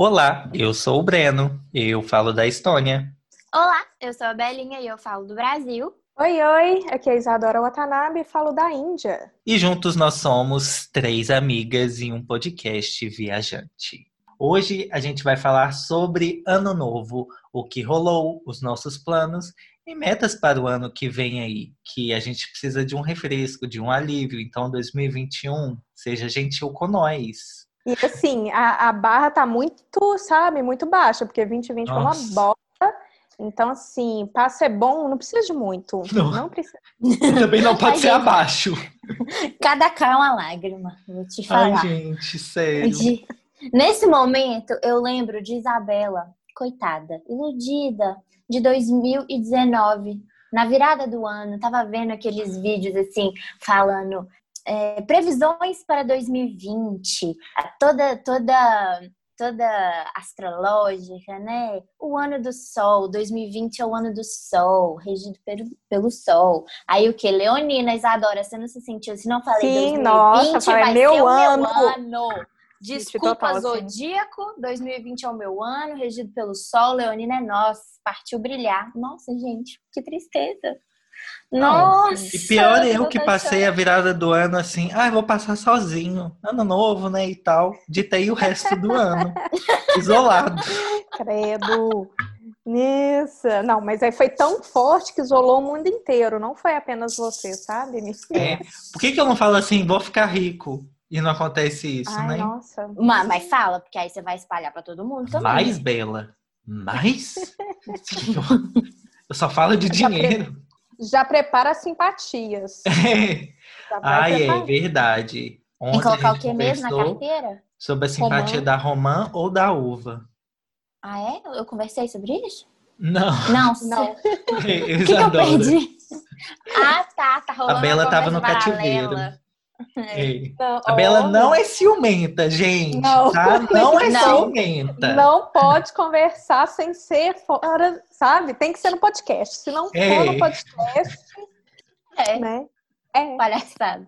Olá, eu sou o Breno, eu falo da Estônia. Olá, eu sou a Belinha e eu falo do Brasil. Oi, oi, aqui é a Isadora Watanabe e falo da Índia. E juntos nós somos três amigas em um podcast viajante. Hoje a gente vai falar sobre Ano Novo, o que rolou, os nossos planos e metas para o ano que vem aí, que a gente precisa de um refresco, de um alívio. Então, 2021, seja gentil com nós. E assim, a, a barra tá muito, sabe, muito baixa, porque 2020 foi uma bosta. Então, assim, para ser bom, não precisa de muito. Não, não precisa. Também não pode ser abaixo. Cada cá é uma lágrima, vou te falar. Ai, gente, sério. De- Nesse momento, eu lembro de Isabela, coitada, iludida, de 2019. Na virada do ano, tava vendo aqueles vídeos assim, falando é, previsões para 2020, a toda, toda, toda astrológica, né? O ano do sol, 2020 é o ano do sol, regido pelo, pelo sol. Aí o que? Leonina, Isadora, você não se sentiu assim? Não falei Sim, 2020 nossa, falei, vai meu ser o ano. meu ano. Desculpa, total, assim. Zodíaco, 2020 é o meu ano, regido pelo Sol, Leonina é nós, partiu brilhar. Nossa, gente, que tristeza. Nossa! E pior eu que passei a virada do ano assim, ah, vou passar sozinho, ano novo, né, e tal. Ditei o resto do ano, isolado. Credo. Isso. Não, mas aí foi tão forte que isolou o mundo inteiro. Não foi apenas você, sabe? Me- É. Por que, que eu não falo assim, vou ficar rico? E não acontece isso, Ai, né? nossa. Mas, mas fala, porque aí você vai espalhar pra todo mundo também. Mais bela. Mais? Eu só falo de dinheiro. Já prepara as simpatias. Ai, é preparar. verdade. Tem Ontem que colocar o que mesmo na carteira? Sobre a simpatia Romã. da romã ou da uva. Ah, é? Eu conversei sobre isso? Não, Não, Não. O que, eu que eu adoro. perdi? Ah, tá, tá rolando A Bela tava no cativeiro. É. Não, A Bela não é ciumenta, gente. Não. Tá? Não é Não. ciumenta. Não pode conversar sem ser fora, sabe? Tem que ser no podcast. Se não É. for no podcast, É, né? É. palhaçada.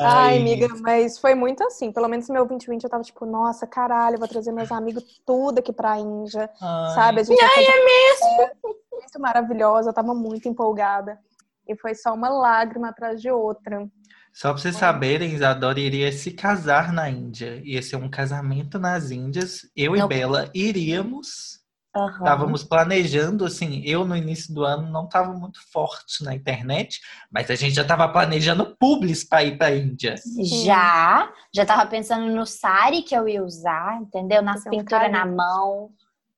Ai, Mas- amiga, mas foi muito assim. Pelo menos no meu 2020 eu tava tipo, nossa, caralho, eu vou trazer meus amigos tudo aqui pra Índia, Ai, sabe? A gente Ai, é mesmo? Muito maravilhosa, eu tava muito empolgada. E foi só uma lágrima atrás de outra. Só pra vocês saberem, Isadora iria se casar na Índia. Ia ser um casamento nas Índias. Eu Não. e Bela iríamos. Estávamos planejando, assim, eu no início do ano não estava muito forte na internet, mas a gente já estava planejando publis para ir para a Índia. Já, já tava pensando no sari que eu ia usar, entendeu? Nas um pinturas na mão.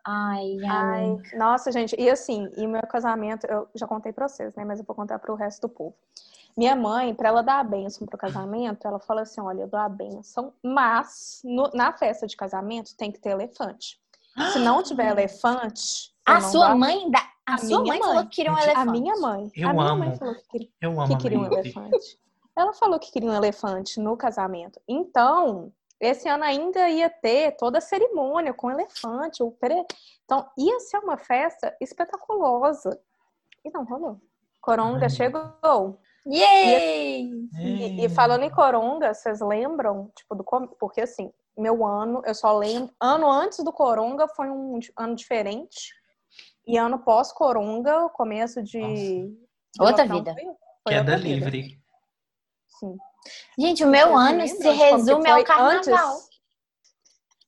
Ai, ai. Ai, nossa, gente, e assim, e meu casamento, eu já contei pra vocês, né? Mas eu vou contar pro resto do povo. Minha mãe, pra ela dar a benção pro casamento, ela falou assim: olha, eu dou a benção, mas no- na festa de casamento tem que ter elefante. Se não tiver elefante. A sua dou mãe, da... a, A sua minha mãe, mãe. falou que queria um elefante. A minha mãe. Eu a minha amo. mãe falou que queria, Eu amo que queria um elefante. Ela falou que queria um elefante no casamento. Então, esse ano ainda ia ter toda a cerimônia com elefante. O pere... Então, ia ser uma festa espetaculosa. E não rolou. Coronga Ai. chegou. Yay! E, e falando em Coronga, vocês lembram? Tipo, do porque assim, meu ano, eu só lembro. Ano antes do Coronga foi um ano diferente. E ano pós-Coronga, começo de. Outra vida. foi- foi Queda outra vida. livre. Sim. Gente, o meu ano se resume ao carnaval. antes?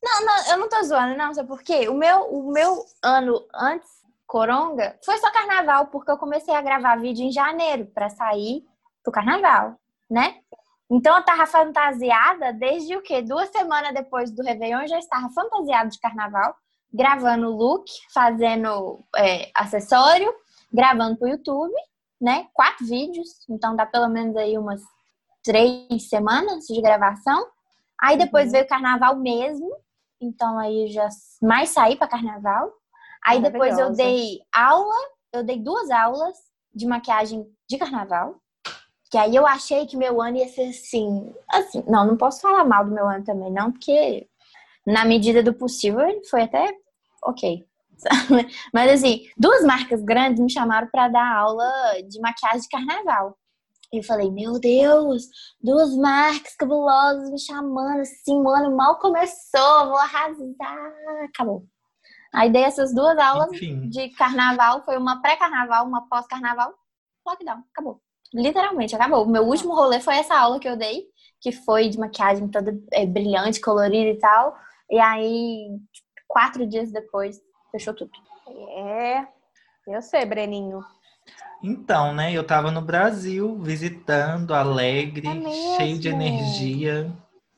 Não, não, eu não tô zoando, não, sabe por quê? O meu, o meu ano antes, Coronga, foi só carnaval, porque eu comecei a gravar vídeo em janeiro pra sair pro carnaval, né? Então eu tava fantasiada desde o quê? Duas semanas depois do Réveillon, eu já estava fantasiada de carnaval, gravando look, fazendo é, acessório, gravando pro YouTube, né? Quatro vídeos, então dá pelo menos aí umas três semanas de gravação. Aí depois Uhum. veio o carnaval mesmo, então aí eu já mais saí para carnaval. Aí depois eu dei aula, eu dei duas aulas de maquiagem de carnaval. Que aí eu achei que meu ano ia ser assim, assim, não, não posso falar mal do meu ano também, não, porque na medida do possível ele foi até ok. Mas assim, duas marcas grandes me chamaram para dar aula de maquiagem de carnaval. Eu falei, meu Deus, duas marcas cabulosas me chamando assim, o ano mal começou, vou arrasar. Acabou. Aí dei essas duas aulas Enfim. de carnaval, foi uma pré-carnaval, uma pós-carnaval, lockdown, acabou. Literalmente, acabou. O meu último rolê foi essa aula que eu dei, que foi de maquiagem toda é, brilhante, colorida e tal. E aí, quatro dias depois, fechou tudo. É, eu sei, Breninho. Então, né, eu tava no Brasil, visitando, alegre, É cheio de energia.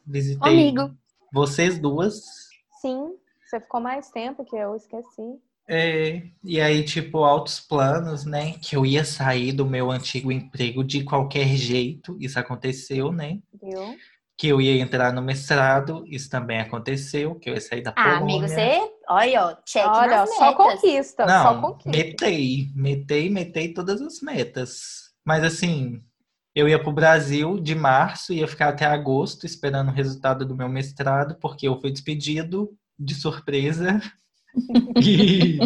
Visitei Amigo. vocês duas. Sim, você ficou mais tempo que eu esqueci. É, e aí, tipo, altos planos, né? Que eu ia sair do meu antigo emprego de qualquer jeito. Isso aconteceu, né? Viu? Que eu ia entrar no mestrado. Isso também aconteceu. Que eu ia sair da Ah, Polônia. amigo, você. Olha, ó, check Olha, nas só metas. conquista, só Não, conquista. metei, metei, metei todas as metas. Mas assim, eu ia pro Brasil de março, ia ficar até agosto esperando o resultado do meu mestrado, porque eu fui despedido de surpresa. E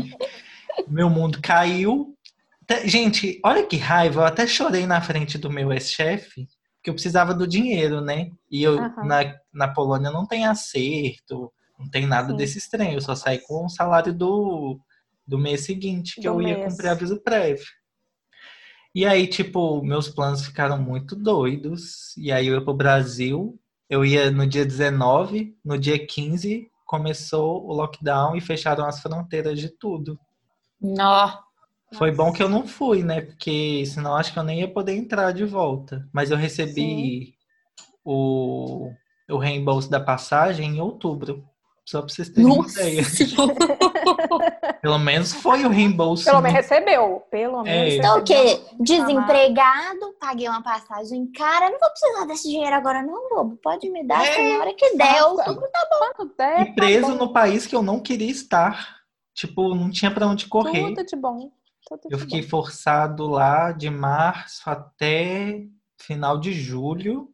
meu mundo caiu. Até- Gente, olha que raiva, eu até chorei na frente do meu ex-chefe, porque eu precisava do dinheiro, né? E eu Aham. na, na Polônia não tem acerto, não tem nada Sim. desse estranho. Eu só saí com o salário do, do mês seguinte, que Do eu ia mês. cumprir aviso prévio. E aí, tipo, meus planos ficaram muito doidos. E aí eu ia pro Brasil. Eu ia no dia 19, no dia 15 começou o lockdown e fecharam as fronteiras de tudo. Nó. Foi bom que eu não fui, né? Porque senão acho que eu nem ia poder entrar de volta. Mas eu recebi o, o reembolso da passagem em outubro. Só pra vocês terem uma ideia. Pelo menos foi o reembolso. Pelo no- menos recebeu. Pelo É. menos. Então o quê? Desempregado, paguei uma passagem cara, não vou precisar desse dinheiro agora não, bobo. Pode me dar É. na hora que der. Eu- Quanto der, E preso tá bom. no país que eu não queria estar. Tipo, não tinha pra onde correr. Tudo de bom. Tudo Eu de fiquei bom. forçado lá de março até final de julho.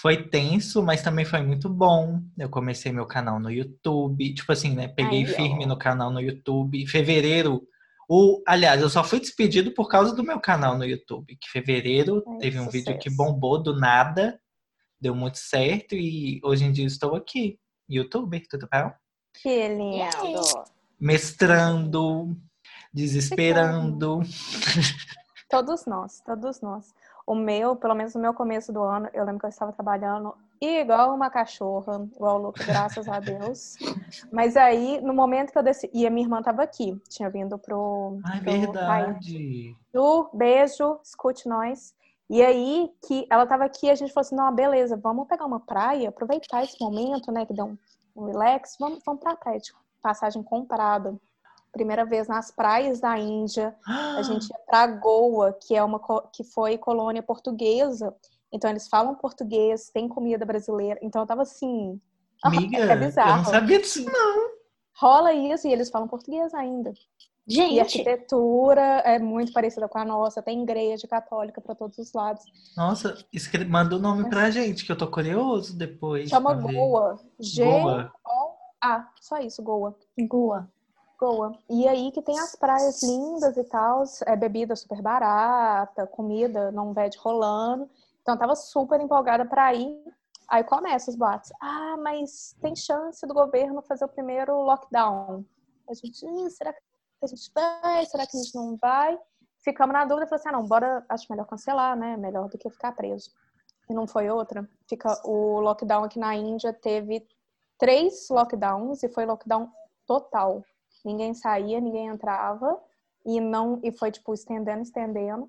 Foi tenso, mas também foi muito bom. Eu comecei meu canal no YouTube. Tipo assim, né? Peguei ó. firme no canal no YouTube. Em fevereiro. O, aliás, eu só fui despedido por causa do meu canal no YouTube. Que fevereiro Ai, teve um vídeo que sucesso. bombou do nada. Deu muito certo. E hoje em dia estou aqui. YouTuber, tudo bem? Que lindo. Mestrando, desesperando. Todos nós, todos nós. O meu, pelo menos no meu começo do ano, eu lembro que eu estava trabalhando igual uma cachorra, igual louca, graças a Deus. Mas aí, no momento que eu decidi. E a minha irmã estava aqui, tinha vindo pro. Ai, pro verdade. Ju, beijo, escute nós. E aí que ela tava aqui, a gente falou assim, não, beleza, vamos pegar uma praia, aproveitar esse momento, né, que deu um, um relax, vamos, vamos pra praia de passagem comprada. Primeira vez nas praias da Índia, a gente ia pra Goa, que é uma que foi colônia portuguesa. Então eles falam português, tem comida brasileira. Então eu tava assim, Amiga, é eu bizarro. não sabia disso, não. rola isso e eles falam português ainda. E a Gente, arquitetura é muito parecida com a nossa, tem igreja católica para todos os lados. Nossa, escre... manda o nome pra gente, que eu tô curioso depois. Chama. Goa. G Goa. O A, só isso, Goa. Goa. Goa. E aí que tem as praias lindas e tal, é bebida super barata, comida não vede rolando. Então tava super empolgada para ir. Aí começa os boatos. Ah, mas tem chance do governo fazer o primeiro lockdown. A gente, "Ih, será que a gente vai? Será que a gente não vai? Ficamos na dúvida, falei assim, ah, não, bora, acho melhor cancelar, né? Melhor do que ficar preso. E não foi outra. Fica o lockdown aqui na Índia teve três lockdowns e foi lockdown total. Ninguém saía, ninguém entrava e não e foi tipo estendendo, estendendo.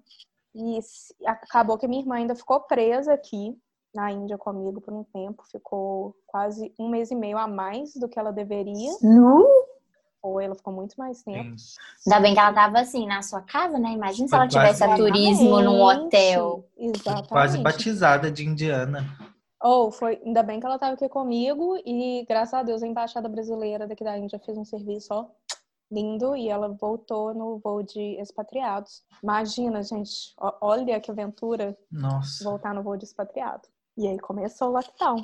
E acabou que minha irmã ainda ficou presa aqui na Índia comigo por um tempo, ficou quase um mês e meio a mais do que ela deveria. Ou ela ficou muito mais tempo. Gente, Ainda bem que ela tava assim, na sua casa, né? Imagina se Foi ela tivesse a turismo num hotel. Exatamente. Quase batizada de indiana. Ou foi, ainda bem que ela estava aqui comigo e graças a Deus a embaixada brasileira daqui da Índia fez um serviço ó, lindo e ela voltou no voo de expatriados. Imagina, gente, olha que aventura Nossa. voltar no voo de expatriado. E aí começou o lockdown.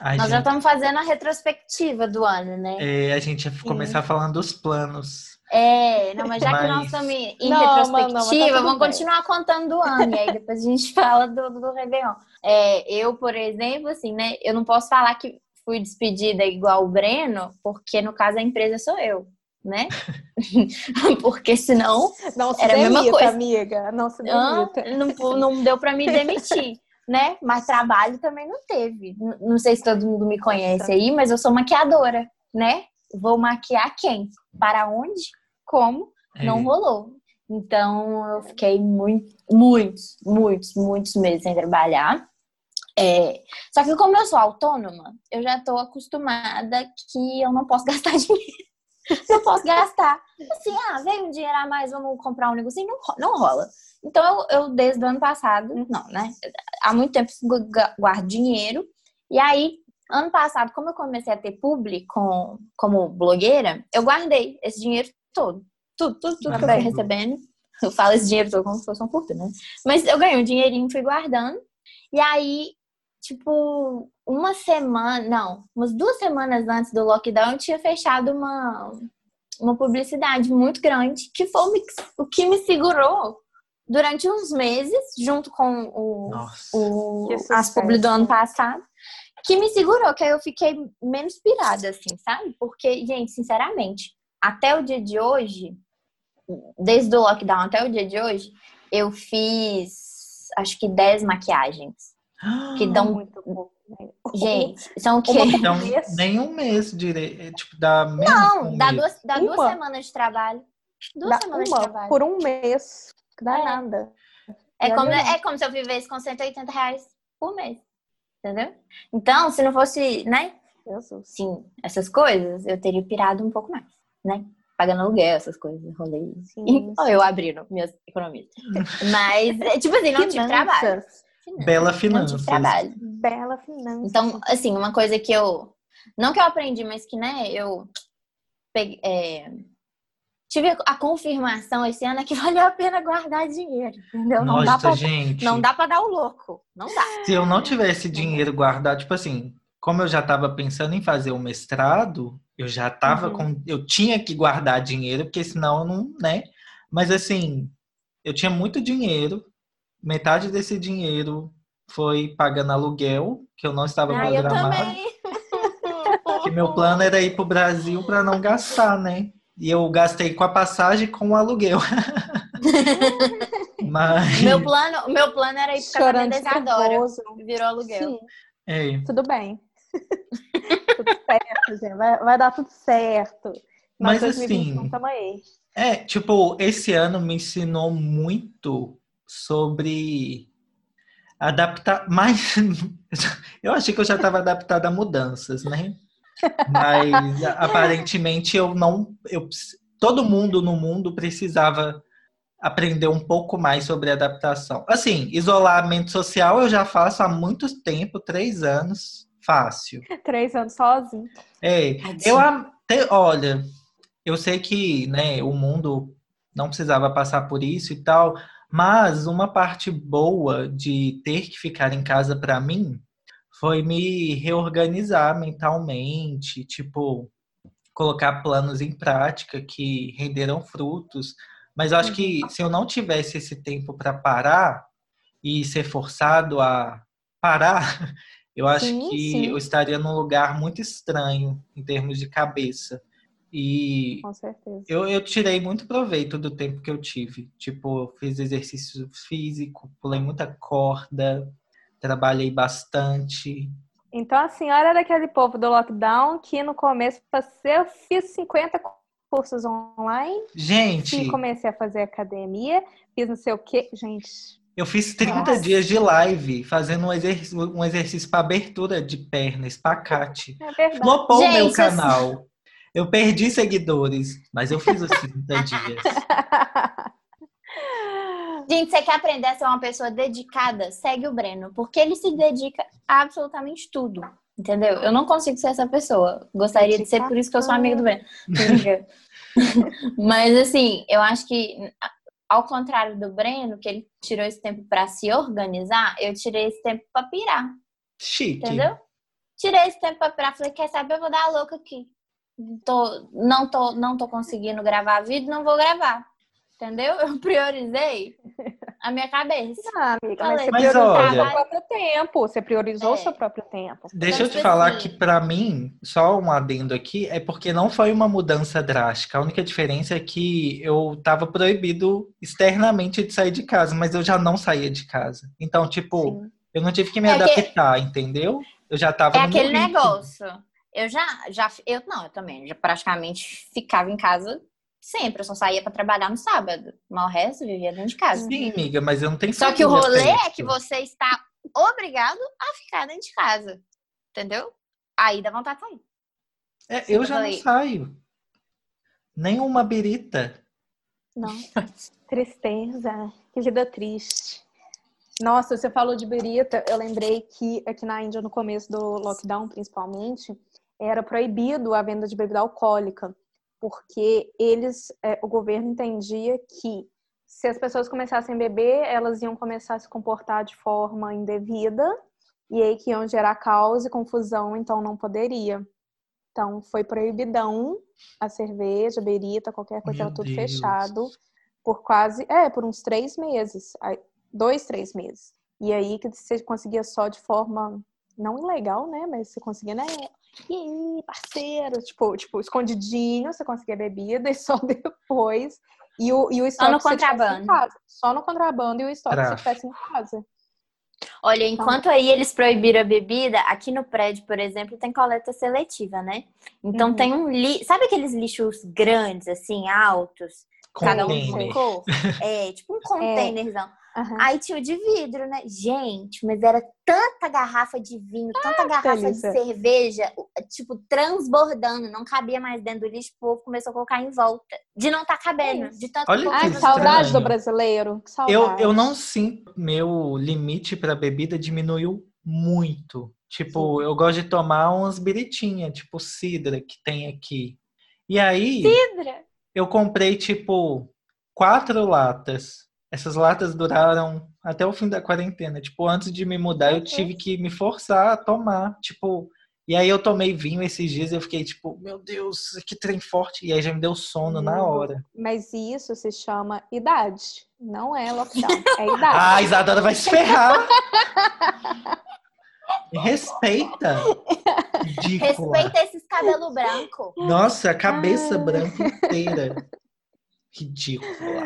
A Nós já gente, estamos fazendo a retrospectiva do ano, né? é, a gente ia começar falando dos planos. É, não, mas já que Mas- nós estamos em Não, não, tá retrospectiva, tudo vamos bem. continuar contando do ano. E aí depois a gente fala do, do Réveillon. É, eu, por exemplo, assim, né? Eu não posso falar que fui despedida igual o Breno, porque no caso a empresa sou eu, né? porque senão Não se Era a mesma demita, coisa. amiga. Não se demita. não, não deu pra me demitir. Né? Mas trabalho também não teve. Não sei se todo mundo me conhece aí, mas eu sou maquiadora, né? Vou maquiar quem? Para onde? Como? não É, rolou. Então eu fiquei muito, muitos, muitos, muitos meses sem trabalhar. É, Só que como eu sou autônoma, eu já estou acostumada que eu não posso gastar dinheiro. Não posso gastar. Assim, ah, veio um dinheiro a mais, vamos comprar um negocinho. Não, não rola. Então eu, eu, desde o ano passado, não, né? Há muito tempo gu- gu- guardo dinheiro. E aí, ano passado, como eu comecei a ter publi com, como blogueira, eu guardei esse dinheiro todo. Tudo, tudo, tudo que eu fui recebendo. Eu falo esse dinheiro todo como se fosse um fortuna, né? Mas eu ganhei um dinheirinho, fui guardando. E aí, tipo, uma semana, não, umas duas semanas antes do lockdown, eu tinha fechado uma, uma publicidade muito grande, que foi o que me segurou durante uns meses, junto com o, Nossa. o, as publi do ano passado, que me segurou, que aí eu fiquei menos pirada, assim, sabe? Porque, gente, sinceramente, até o dia de hoje, desde o lockdown até o dia de hoje, eu fiz acho que 10 maquiagens. Que dão. muito pouco. Gente, são o quê? Então, mês? nem um mês direito. Tipo, dá menos Não, um dá mês. duas, dá duas semanas de trabalho. Duas Dá semanas de uma trabalho. por um mês. Dá É. nada. É Já como, melhor. é como se eu vivesse com 180 reais por mês. Entendeu? Então, se não fosse, né? Jesus. Sim, essas coisas, eu teria pirado um pouco mais, né? Pagando aluguel, essas coisas, rolê. Sim, Ou eu abrindo minhas economias. Mas, é, tipo assim, não tive trabalho. Finanças. Bela Não finanças. trabalho. Bela finança. Então, assim, uma coisa que eu. Não que eu aprendi, mas que, né, eu peguei, é, tive a confirmação esse ano é que valeu a pena guardar dinheiro, entendeu? Não dá, Nossa, pra, gente. não dá pra dar o louco. Não dá. Se eu não tivesse dinheiro guardado, tipo assim, como eu já estava pensando em fazer o mestrado, eu já tava Uhum. com. Eu tinha que guardar dinheiro, porque senão eu não, né? Mas assim, eu tinha muito dinheiro, metade desse dinheiro foi pagando aluguel, que eu não estava Ah, eu programado. também. Que meu plano era ir pro Brasil para não gastar, né? E eu gastei com a passagem e com o aluguel. Mas. meu, plano, meu plano era ir pro Chorando casamento da Isadora. Virou aluguel. Sim, É. tudo bem. tudo certo, gente. Vai, vai dar tudo certo. Mas, 2021 assim. É, tipo, esse ano me ensinou muito sobre adaptar, mas eu achei que eu já estava adaptada a mudanças, né? Mas aparentemente eu não, eu, todo mundo no mundo precisava aprender um pouco mais sobre adaptação. Assim, isolamento social eu já faço há muito tempo, três anos, fácil. Três anos sozinho. É, eu até, olha, eu sei que, né, o mundo não precisava passar por isso e tal, mas uma parte boa de ter que ficar em casa para mim foi me reorganizar mentalmente, tipo, colocar planos em prática que renderam frutos. Mas eu acho que se eu não tivesse esse tempo para parar e ser forçado a parar, eu acho Sim, que sim. eu estaria num lugar muito estranho em termos de cabeça. E Com certeza. eu, eu tirei muito proveito do tempo que eu tive. Tipo, eu fiz exercício físico, pulei muita corda, trabalhei bastante. Então a senhora é daquele povo do lockdown que no começo eu fiz 50 cursos online, Gente, e comecei a fazer academia, fiz não sei o quê. Gente, eu fiz 30 Nossa. dias de live fazendo um exercício, um exercício para abertura de perna, espacate. é verdade. Flopou o meu assim- canal. Eu perdi seguidores, mas eu fiz os 30 dias. Gente, você quer aprender a ser uma pessoa dedicada? Segue o Breno, porque ele se dedica a absolutamente tudo. Entendeu? Eu não consigo ser essa pessoa. Gostaria de ser, por isso que eu sou amiga do Breno. Mas assim, eu acho que ao contrário do Breno, que ele tirou esse tempo pra se organizar, eu tirei esse tempo pra pirar, Chique. entendeu? tirei esse tempo pra operar. Falei, quer saber? Eu vou dar a louca aqui. Tô, não, tô, não tô conseguindo gravar vídeo, não vou gravar. Entendeu? Eu priorizei a minha cabeça. Ah, amiga, mas você Mas priorizou olha- o seu próprio tempo. Você priorizou o É. seu próprio tempo. Deixa Então, eu te tipo falar assim- que pra mim, só um adendo aqui, é porque não foi uma mudança drástica. A única diferença é que eu tava proibido externamente de sair de casa, mas eu já não saía de casa. Então, tipo, Sim. eu não tive que me É que- adaptar, entendeu? Eu já tava É aquele negócio. Eu já, já, eu não, eu também, já praticamente ficava em casa sempre. Eu só saía pra trabalhar no sábado. Mas o resto eu vivia dentro de casa. Sim, amiga, mas eu não tenho Só que o rolê é que você está obrigado a ficar dentro de casa. Entendeu? Aí dá vontade de sair. É, eu Eu já não falei- saio. Nem uma birita. Não. Tristeza. Que vida triste. Nossa, você falou de berita. Eu lembrei que aqui na Índia, no começo do lockdown, principalmente, era proibido a venda de bebida alcoólica, porque eles, é, o governo entendia que se as pessoas começassem a beber, elas iam começar a se comportar de forma indevida e aí que iam gerar caos e confusão, então não poderia. Então foi proibidão a cerveja, a berita, qualquer coisa, Meu era tudo Deus. fechado por quase, é, por uns três meses, dois, três meses. E aí que você conseguia só de forma não ilegal, né? Mas você conseguia, né? E aí, parceiro, tipo, tipo, escondidinho, você conseguia bebida e só depois. E o, e o estoque no tivesse em contrabando. casa. Só no contrabando e o estoque que você Tráfico. tivesse em casa. Olha, enquanto aí eles proibiram a bebida, aqui no prédio, por exemplo, tem coleta seletiva, né? Então Uhum. tem um li... Sabe aqueles lixos grandes, assim, altos? Cada um Container. uma cor? É, tipo um containerzão. Aham. Aí tinha o de vidro, né? Gente, mas era tanta garrafa de vinho, tanta garrafa delícia. de cerveja, tipo, transbordando, não cabia mais dentro do lixo, o povo começou a colocar em volta. De não tá cabendo, de tanto Olha que Ai, fazer saudade do brasileiro. Que saudade. Eu, eu não sinto. Meu limite para bebida diminuiu muito. Tipo, eu gosto de tomar umas biritinhas, tipo cidra que tem aqui. E aí, vidro. eu comprei, tipo, quatro latas. Essas latas duraram até o fim da quarentena. Tipo, antes de me mudar, eu tive que me forçar a tomar. Tipo, e aí eu tomei vinho esses dias e eu fiquei, tipo, meu Deus, que trem forte. E aí já me deu sono na Hum. hora. Mas isso se chama idade. Não é lockdown. É Ah, idade. Isadora vai se ferrar! Respeita! Ridícula. Respeita esses cabelos brancos. Nossa, a cabeça Ah. branca inteira. Ridícula.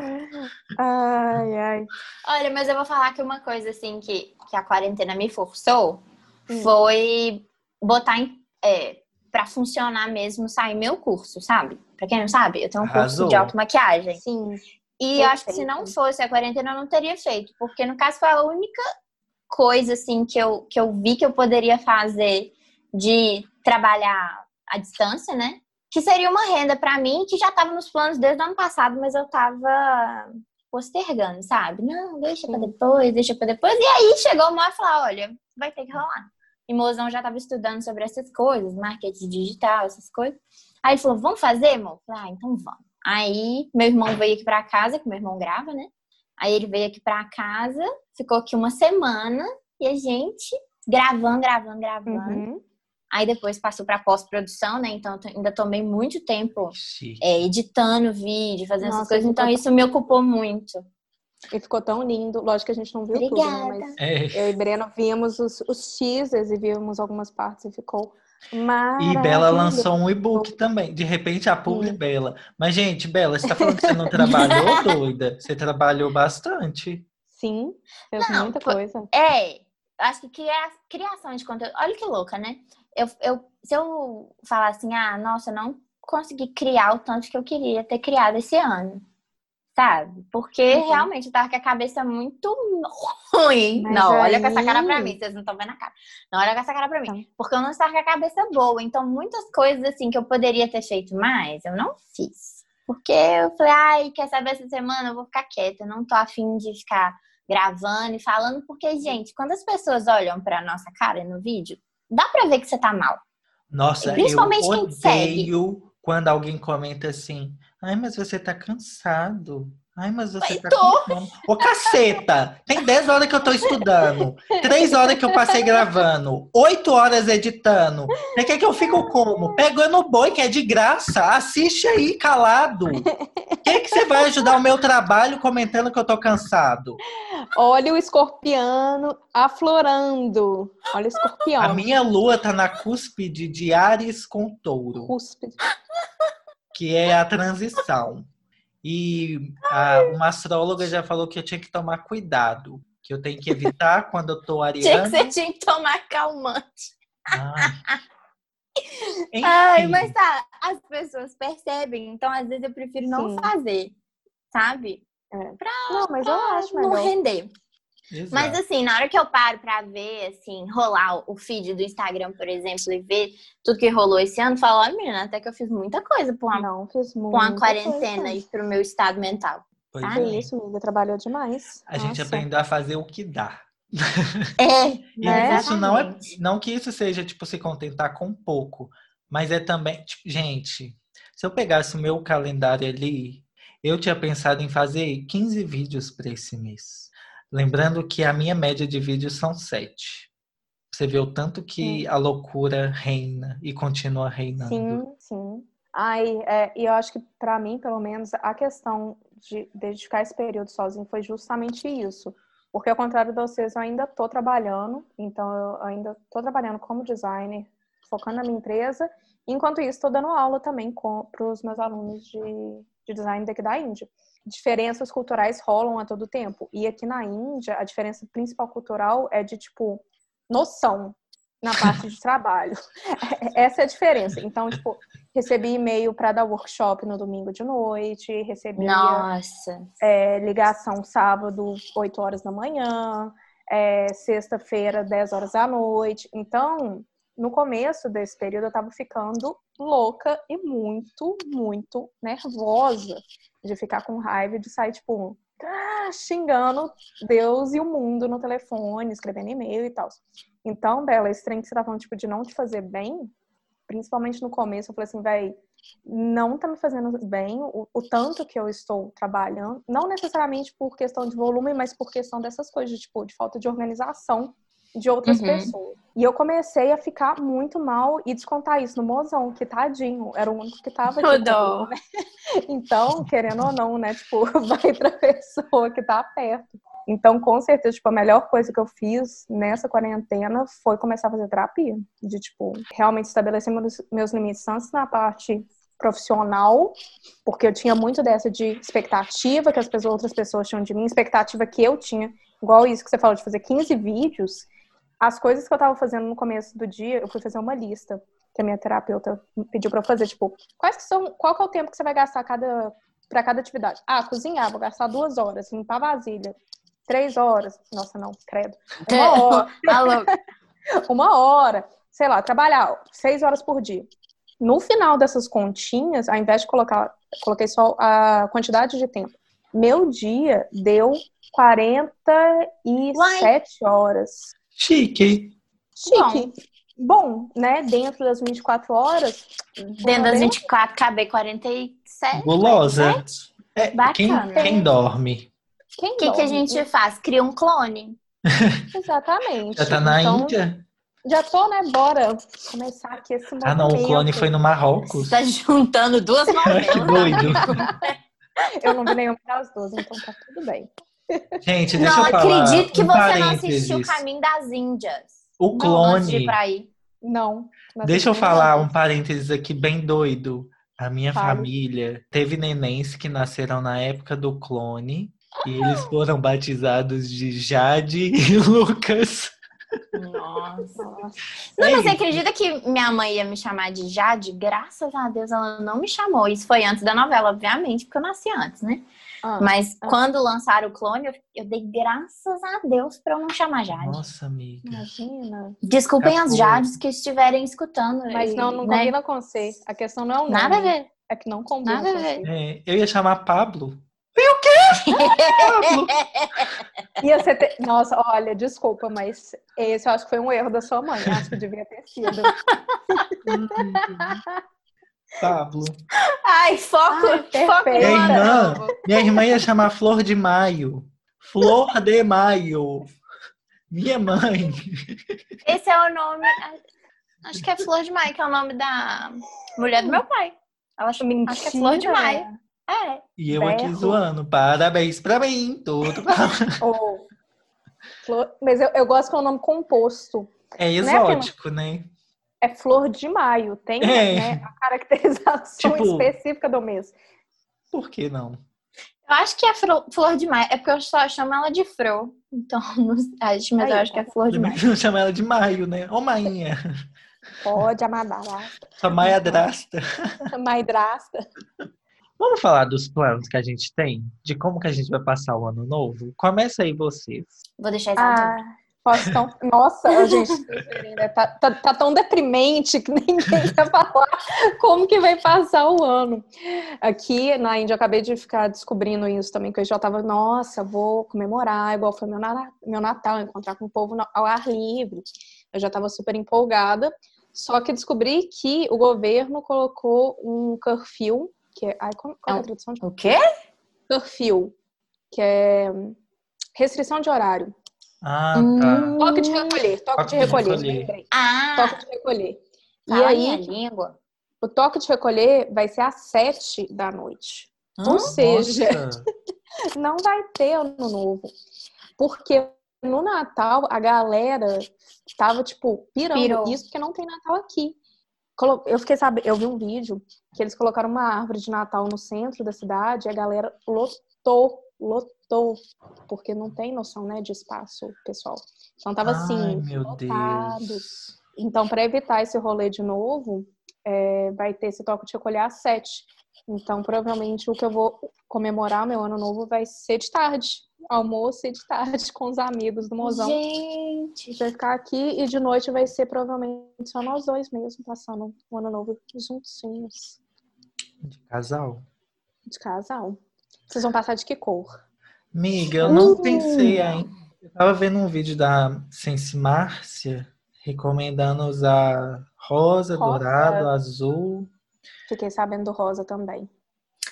Ai, ai. Olha, mas eu vou falar que uma coisa assim que, que a quarentena me forçou Hum. foi botar em, é, pra funcionar mesmo sair meu curso, sabe? Pra quem não sabe, eu tenho um curso Arrasou. de automaquiagem. Sim. E eu acho que se não fosse a quarentena, eu não teria feito. Porque, no caso, foi a única coisa, assim, que eu, que eu vi que eu poderia fazer de trabalhar à distância, né? Que seria uma renda pra mim, que já estava nos planos desde o ano passado, mas eu tava postergando, sabe? Não, deixa pra Sim. depois, deixa pra depois. E aí chegou uma e falou, olha, vai ter que rolar. E mozão já tava estudando sobre essas coisas, marketing digital, essas coisas. Aí ele falou, vamos fazer, amor? Falei, ah, então vamos. Aí meu irmão veio aqui pra casa, que meu irmão grava, né? Aí ele veio aqui pra casa, ficou aqui uma semana e a gente gravando, gravando, gravando. Uhum. Aí depois passou pra pós-produção, né? Então eu ainda tomei muito tempo é, editando vídeo, fazendo essas Nossa, coisas. Então isso me ocupou muito. E ficou tão lindo. Lógico que a gente não viu tudo, né? Obrigada. Mas É. eu e Breno vimos os, os teasers e vimos algumas partes e ficou E maravilhoso. Bela lançou um e-book também. De repente, a publi. Bela. Mas, gente, Bela, você tá falando que você não trabalhou, doida? Você trabalhou bastante. Sim, fez Não, muita coisa. É, acho que cria- criação de conteúdo. Olha que louca, né? Eu, eu, se eu falar assim, ah, nossa, eu não consegui criar o tanto que eu queria ter criado esse ano. Sabe? Porque Uhum. realmente eu tava com a cabeça muito ruim. Mas não, olha com essa aí- cara pra mim, vocês não estão vendo a cara. Não, olha com essa cara pra mim. Tá. Porque eu não estava com a cabeça boa. Então, muitas coisas assim que eu poderia ter feito mais, eu não fiz. Porque eu falei, ai, quer saber essa semana? Eu vou ficar quieta. Eu não tô afim de ficar gravando e falando, porque, gente, quando as pessoas olham pra nossa cara no vídeo, dá pra ver que você tá mal. Nossa, Principalmente eu quem te segue. odeio quando alguém comenta assim, ai, mas você tá cansado. Ai, mas você Mas tá tô. com fome. Ô, caceta! Tem 10 horas que eu tô estudando. 3 horas que eu passei gravando. 8 horas editando. Você quer que eu fique como? Pegando o boi, que é de graça. Assiste aí, calado. Quem que você vai ajudar o meu trabalho comentando que eu tô cansado? Olha o escorpiano aflorando. Olha o escorpião. A minha lua tá na cúspide de Ares com touro. Cúspide. que é a transição. E a- uma astróloga já falou que eu tinha que tomar cuidado, que eu tenho que evitar quando eu tô Tinha que ariana. você tinha que tomar calmante. Ai. Ai, mas tá, as pessoas percebem, então às vezes eu prefiro não Sim. fazer, sabe? Não, mas eu acho não melhor. render. Exato. Mas assim, na hora que eu paro pra ver, assim, rolar o feed do Instagram, por exemplo, e ver tudo que rolou esse ano, falo, olha, menina, até que eu fiz muita coisa pra uma, Não, fiz muito. uma quarentena e pro meu estado mental. Pois Ah, é. isso, amiga, trabalhou demais. A gente Nossa. aprendeu a fazer o que dá. É, E Né? isso não é, não que isso seja tipo se contentar com pouco, mas é também, tipo, gente, se eu pegasse o meu calendário ali, eu tinha pensado em fazer 15 vídeos para esse mês. Lembrando que a minha média de vídeos são 7. Você vê o tanto que a loucura reina e continua reinando. Sim, sim. Ai, é, e eu acho que pra mim, pelo menos, a questão de dedicar esse período sozinho foi justamente isso. Porque ao contrário de vocês, eu ainda tô trabalhando, então eu ainda tô trabalhando como designer, focando na minha empresa. Enquanto isso, estou dando aula também para os meus alunos de, de design daqui da Índia. Diferenças culturais rolam a todo tempo. E aqui na Índia, a diferença principal cultural é de, tipo, noção na parte de trabalho. Essa é a diferença. Então, tipo, recebi e-mail para dar workshop no domingo de noite, recebi é, ligação sábado, 8 horas da manhã, é, sexta-feira, 10 horas da noite. Então, no começo desse período, eu tava ficando louca e muito, muito nervosa de ficar com raiva de sair, tipo, ah, xingando Deus e o mundo no telefone, escrevendo e-mail e tal. Então, Bela, esse trem que você tá falando, tipo, de não te fazer bem, principalmente no começo, eu falei assim, véi, não tá me fazendo bem o, o tanto que eu estou trabalhando, não necessariamente por questão de volume, mas por questão dessas coisas, tipo, de falta de organização de outras Uhum. pessoas. E eu comecei a ficar muito mal e descontar isso no mozão, que tadinho, era o único que tava aqui Tudo. comigo, né? Então, querendo ou não, né, tipo, vai pra pessoa que tá perto. Então, com certeza, tipo, a melhor coisa que eu fiz nessa quarentena foi começar a fazer terapia. De, tipo, realmente estabelecer meus, meus limites, tanto na parte profissional, porque eu tinha muito dessa de expectativa que as pessoas, outras pessoas tinham de mim, expectativa que eu tinha, igual isso que você falou, de fazer 15 vídeos. As coisas que eu tava fazendo no começo do dia, eu fui fazer uma lista que a minha terapeuta pediu pra eu fazer, tipo, quais que são, qual que é o tempo que você vai gastar cada, pra cada atividade? Ah, cozinhar, vou gastar duas horas, limpar vasilha, três horas, nossa, não, credo, uma hora, uma hora, sei lá, trabalhar seis horas por dia. No final dessas continhas, ao invés de colocar, coloquei só a quantidade de tempo. Meu dia deu 47 horas. Chique. Chique. Bom. né? Dentro das 24 horas. Dentro das bem- 24, cabe 47. Gulosa. É, quem, Bacana. quem dorme? Quem O que, que a dorme? gente faz? Cria um clone. Exatamente. Já tá na Então, Índia? Já tô, né? Bora começar aqui esse Ah, não, o clone foi no Marrocos. Você tá juntando duas que novelas. doido. Eu não vi nenhuma das duas, então tá tudo bem. Gente, deixa Não eu falar. acredito que um você não assistiu o Caminho das Índias. O Não, clone. Não. não Deixa eu falar um parênteses aqui bem doido. A minha Fale. família teve nenéns que nasceram na época do clone e eles foram batizados de Jade e Lucas. Nossa. Nossa. Não, É mas você acredita que minha mãe ia me chamar de Jade? Graças a Deus ela não me chamou. Isso foi antes da novela, obviamente, porque eu nasci antes, né? Ah, Mas ah. quando lançaram o clone, eu, eu dei graças a Deus pra eu não chamar Jade. Nossa, amiga. Imagina. Desculpem as. Jades que estiverem escutando. Mas e, não, não né? combina com você. A questão não é o nome. Nada a ver. É que não combina Nada a com ver. você. É, eu ia chamar Pablo. Ia ser ter... Nossa, olha, desculpa, mas esse eu acho que foi um erro da sua mãe. Acho que devia ter sido. Pablo. Ai, foco, Ai, foco. Minha irmã, minha irmã ia chamar Flor de Maio. Flor de Maio. Minha mãe. Esse é o nome. Acho que é Flor de Maio, que é o nome da mulher do meu pai. Ela chama, acho que é Flor de Maio. É. E eu aqui Berro. zoando. Parabéns pra mim, tudo. Ou- flor- Mas eu, eu gosto que é um nome composto. É exótico, né? É flor de maio. Tem É. né, a caracterização Tipo- específica do mês. Por que não? Eu acho que é Flor de Maio. É porque eu só chamo ela de Fro. Então, não acho, mas eu Aí, acho que é tá Flor de Maio. não chama ela de Maio, né? Ô, Mainha. Pode, amadara. Sua Maia drasta. Maidrasta. Vamos falar dos planos que a gente tem? De como que a gente vai passar o ano novo? Começa aí vocês. Vou deixar isso ah. Posso tão... Nossa, gente, tá, tá, tá tão deprimente que ninguém quer falar como que vai passar o ano. Aqui na Índia, eu acabei de ficar descobrindo isso também, que eu já tava, nossa, vou comemorar, igual foi meu, meu Natal, encontrar com o povo ao ar livre. Eu já tava super empolgada. Só que descobri que o governo colocou um curfew, que é. Ai, qual, qual é É a um- tradução de O quê? curfew? Que é restrição de horário. Ah, Hum. tá. Toque de recolher, toque, Toque de de recolher. recolher. lembrei. Ah, Toque de recolher. E aí, língua. o toque de recolher vai ser às sete da noite. Ou Nossa. seja, não vai ter ano novo. Porque no Natal a galera tava, tipo, pirando Pirou. isso porque não tem Natal aqui. Eu fiquei sabendo, eu vi um vídeo que eles colocaram uma árvore de Natal no centro da cidade e a galera lotou, lotou, porque não tem noção, né, de espaço pessoal. Então tava Ai, assim, meu lotado. Deus. Então, para evitar esse rolê de novo, é, vai ter esse toque de recolher às sete. Então, provavelmente, o que eu vou comemorar meu ano novo vai ser de tarde. Almoço e de tarde com os amigos do mozão. Gente. Vai ficar aqui e de noite vai ser provavelmente só nós dois mesmo, passando o ano novo juntinhos, De casal? de casal. Vocês vão passar de que cor? Amiga, eu não Uh. pensei ainda. Eu tava vendo um vídeo da Sense Márcia recomendando usar rosa, Rosa. dourado, azul. Fiquei sabendo do rosa também.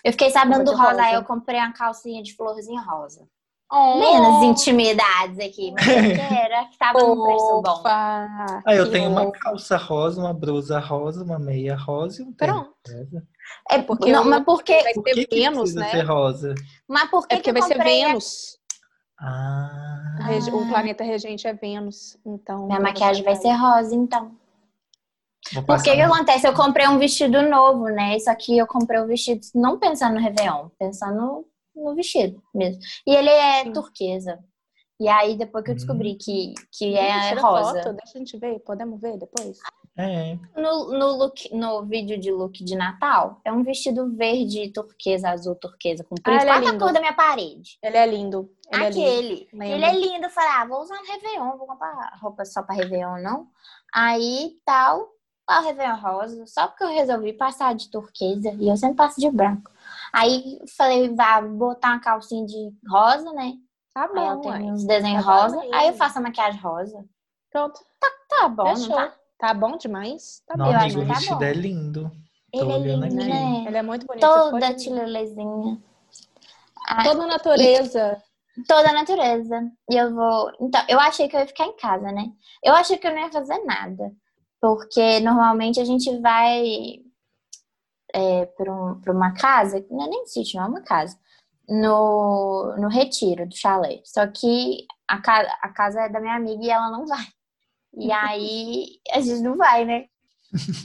Eu fiquei sabendo do de rosa, aí rosa. eu comprei uma calcinha de florzinha rosa. Oh, Menos intimidades aqui, mas é porque era que tava num preço bom. Opa, Ah, eu que tenho uma fofo. calça rosa, uma blusa rosa, uma meia rosa e um tênis Pronto. rosa. É porque não, o- mas porque, Vai Por que, ser que Vênus, precisa né? ser rosa? mas por que É porque que vai ser a- Vênus. Ah, A regi- O Ah. planeta regente é Vênus. Então. Minha maquiagem vai ser rosa, então. vou Por passar que que acontece? Eu comprei um vestido novo, né? Isso aqui eu comprei o vestido não pensando no Réveillon, pensando no vestido mesmo. E ele é Sim. turquesa. E aí, depois que eu Hum. descobri que, que Ih, é tira rosa. Foto, deixa a gente ver. Podemos ver depois? É. No, no, look, no vídeo de look de Natal, é um vestido verde, turquesa, azul, turquesa, comprido. Ah, ele é a cor da minha parede. Ele é lindo. Ele é lindo. Aquele. Ele é lindo. Eu falei, ah, vou usar no Réveillon, vou comprar roupa só pra Réveillon, não. Aí, tal, ah, o Réveillon rosa, só porque eu resolvi passar de turquesa, e eu sempre passo de branco. Aí, falei, vá botar uma calcinha de rosa, né? Tá Aí ela bom, tem uns desenhos Tá rosa, aí eu faço a maquiagem rosa. Pronto. Tá bom, Fechou. não tá? Tá bom demais? Tá Não, bom. Eu amigo, acho o tá vestido bom. é lindo. Tô Ele é lindo, aqui. né? Ele é muito bonito. Toda tilelezinha. Toda a natureza. toda a natureza. E eu vou. Então, eu achei que eu ia ficar em casa, né? Eu achei que eu não ia fazer nada. Porque normalmente a gente vai é, para um, pra uma casa, não é nem sítio, não é uma casa, no, no retiro do chalé. Só que a, ca, a casa é da minha amiga e ela não vai. E aí a gente não vai, né?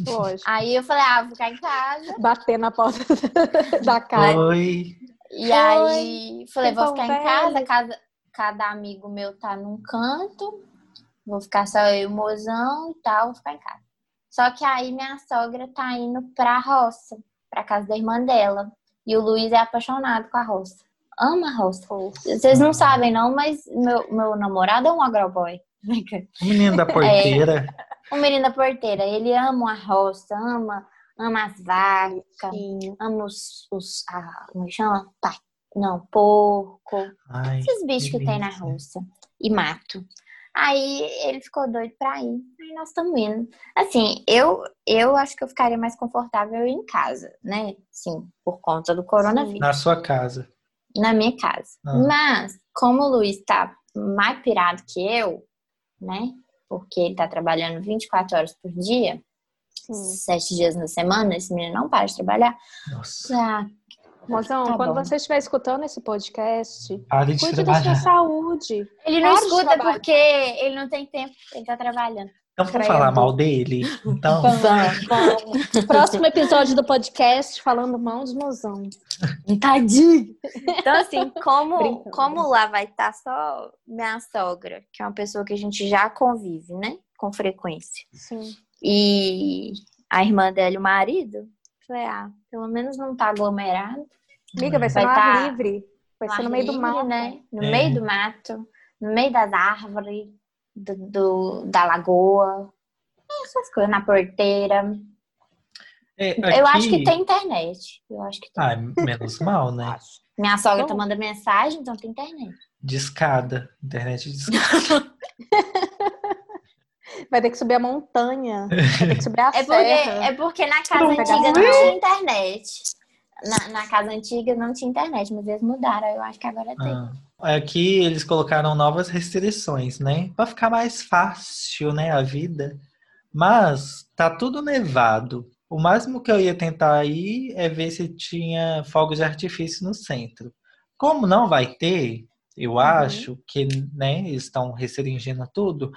Lógico. Aí eu falei, ah, vou ficar em casa. Bater na porta da casa. Oi. E aí falei, vou ficar em velho. casa, cada, cada amigo meu tá num canto, vou ficar só eu e o mozão e tal, vou ficar em casa. Só que aí minha sogra tá indo pra roça, pra casa da irmã dela. E o Luiz é apaixonado com a roça. Ama a roça. Vocês não sabem, não, mas meu, meu namorado é um agroboy. O menino da porteira. O menino da porteira, ele ama a roça, ama, ama as vacas, Bonitinho. ama os. os ah, como chama? Pa- Não, porco. Ai, Esses bichos que tem na roça. E mato. Aí ele ficou doido pra ir. Aí nós estamos indo. Assim, eu, eu acho que eu ficaria mais confortável em casa, né? Sim, por conta do coronavírus. Na sua casa. Na minha casa. Ah. Mas, como o Luiz tá mais pirado que eu, né? Porque ele tá trabalhando 24 horas por dia, Sim. sete dias na semana, esse menino não para de trabalhar. Nossa. Mozão, Tá quando bom. você estiver escutando esse podcast, Pare de cuide da sua trabalhar. saúde. ele não Para de escuta porque ele não tem tempo, ele tá trabalhando. Então vamos falar mal dele? Então, Vamos, vamos. Próximo episódio do podcast falando mal dos mozão. Tadinho! Então, assim, como, Brincando. como lá vai estar só minha sogra, que é uma pessoa que a gente já convive, né? Com frequência. Sim. E a irmã dela e o marido, falei, ah, pelo menos não tá aglomerado. Amiga, vai ser Vai no ar tá livre. Vai no ser no meio do mato. né? No É. meio do mato, no meio das árvores, do, do- da lagoa, essas coisas, na porteira. é, Eu acho que aqui- tem internet. Eu acho que tem. Ah, menos mal, né? Minha sogra tá Então- mandando mensagem, então tem internet. De escada. Internet de escada. Vai ter que subir a montanha. Vai ter que subir a É porque, serra. é porque na casa Não, antiga não é? tinha internet. Na, na casa antiga não tinha internet, mas eles mudaram. Eu acho que agora tem. Ah, Aqui eles colocaram novas restrições, né? Pra ficar mais fácil, né, a vida. Mas tá tudo nevado. O máximo que eu ia tentar ir é ver se tinha fogos de artifício no centro. Como não vai ter, eu acho que, né, eles estão restringindo tudo,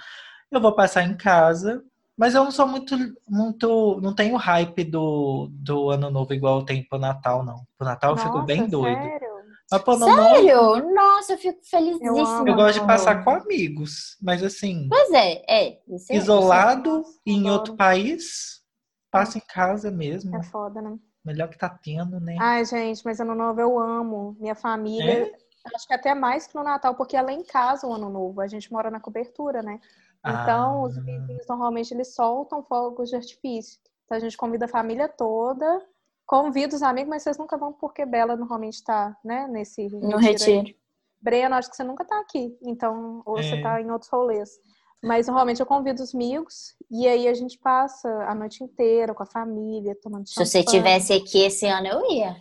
eu vou passar em casa. Mas eu não sou muito, muito, não tenho hype do, do ano novo igual eu tenho pro Natal, não. Pro Natal eu fico Nossa, bem doido. Sério? Mas pro ano novo Sério? Nossa, eu fico felizíssima. Eu amo. eu gosto de passar com amigos, mas assim, Pois é, é. Isso é- isolado Nossa, em outro país, passa em casa mesmo. É foda, né? Melhor que tá tendo, né? Ai, gente, mas ano novo eu amo. Minha família. Acho que até mais que no Natal, porque é lá em casa o ano novo. A gente mora na cobertura, né? Então, Ah. os vizinhos normalmente eles soltam fogos de artifício. Então a gente convida a família toda, convida os amigos, mas vocês nunca vão porque Bela normalmente tá, né, nesse No aí. retiro. Breno, acho que você nunca tá aqui, então, ou você É. tá em outros rolês. Mas normalmente eu convido os amigos e aí a gente passa a noite inteira com a família, tomando Se champanhe. você tivesse aqui esse ano, eu ia.